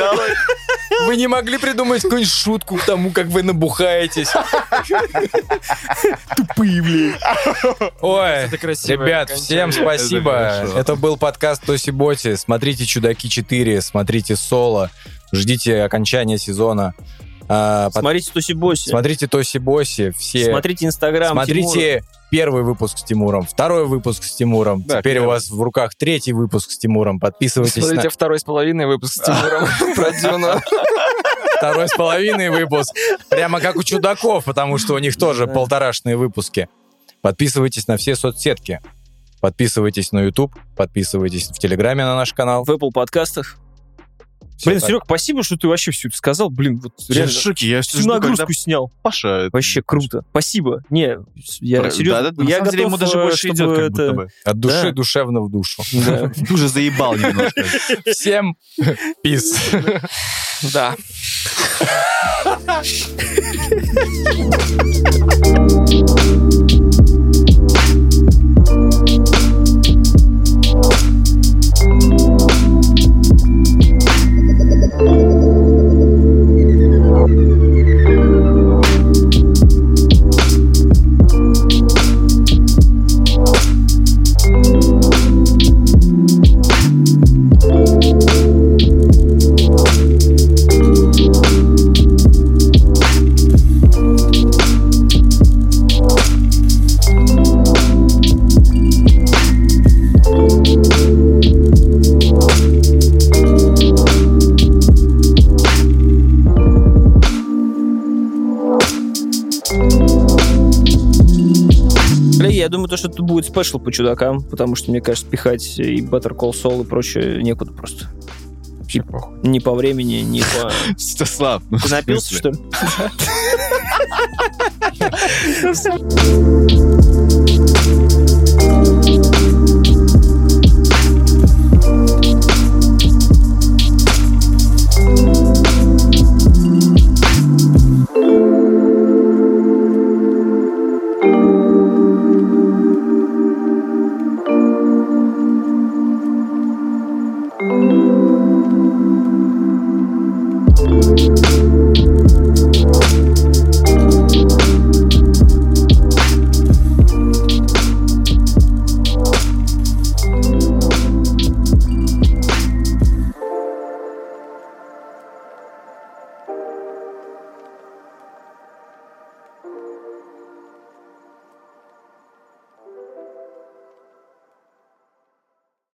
Вы не могли придумать какую-нибудь шутку к тому, как вы набухаетесь? Тупые, блин. Ой, Это красиво. Ребят, всем спасибо. Это был подкаст Тоси Боти. Смотрите «Чудаки 4», смотрите «Соло», ждите окончания сезона. А, под- Смотрите Туси Боси. Смотрите Тоси Боси, все... Смотрите Инстаграм. Смотрите первый выпуск с Тимуром, второй выпуск с Тимуром. Да, Теперь у первый. вас в руках третий выпуск с Тимуром. Подписывайтесь Смотрите на второй с половиной выпуск с Тимуром (laughs) про Дюну. второй с половиной выпуск. Прямо как у чудаков, потому что у них тоже полторашные выпуски. Подписывайтесь на все соцсетки. Подписывайтесь на YouTube, подписывайтесь в Телеграме на наш канал. В Apple подкастах. Всё Блин, так. Серег, спасибо, что ты вообще всю это сказал. Блин, вот Я реально в шоке, я всю нагрузку снял. Паша... Вообще круто. Спасибо. Не, я Про- серьезно, да, да, на я самом деле ему готов, даже э, больше идет, как будто это- бы. От души Да. душевно в душу. Да. Ты (laughs) уже заебал немножко. (laughs) Всем пис. Да. (laughs) Бля, я думаю, то, что это будет спешл по чудакам, потому что, мне кажется, пихать и Better Call Saul и прочее некуда просто. Вообще похуй. Ни по времени, ни по... (laughs) Стаслав, ну Ты напился, что ли? (laughs)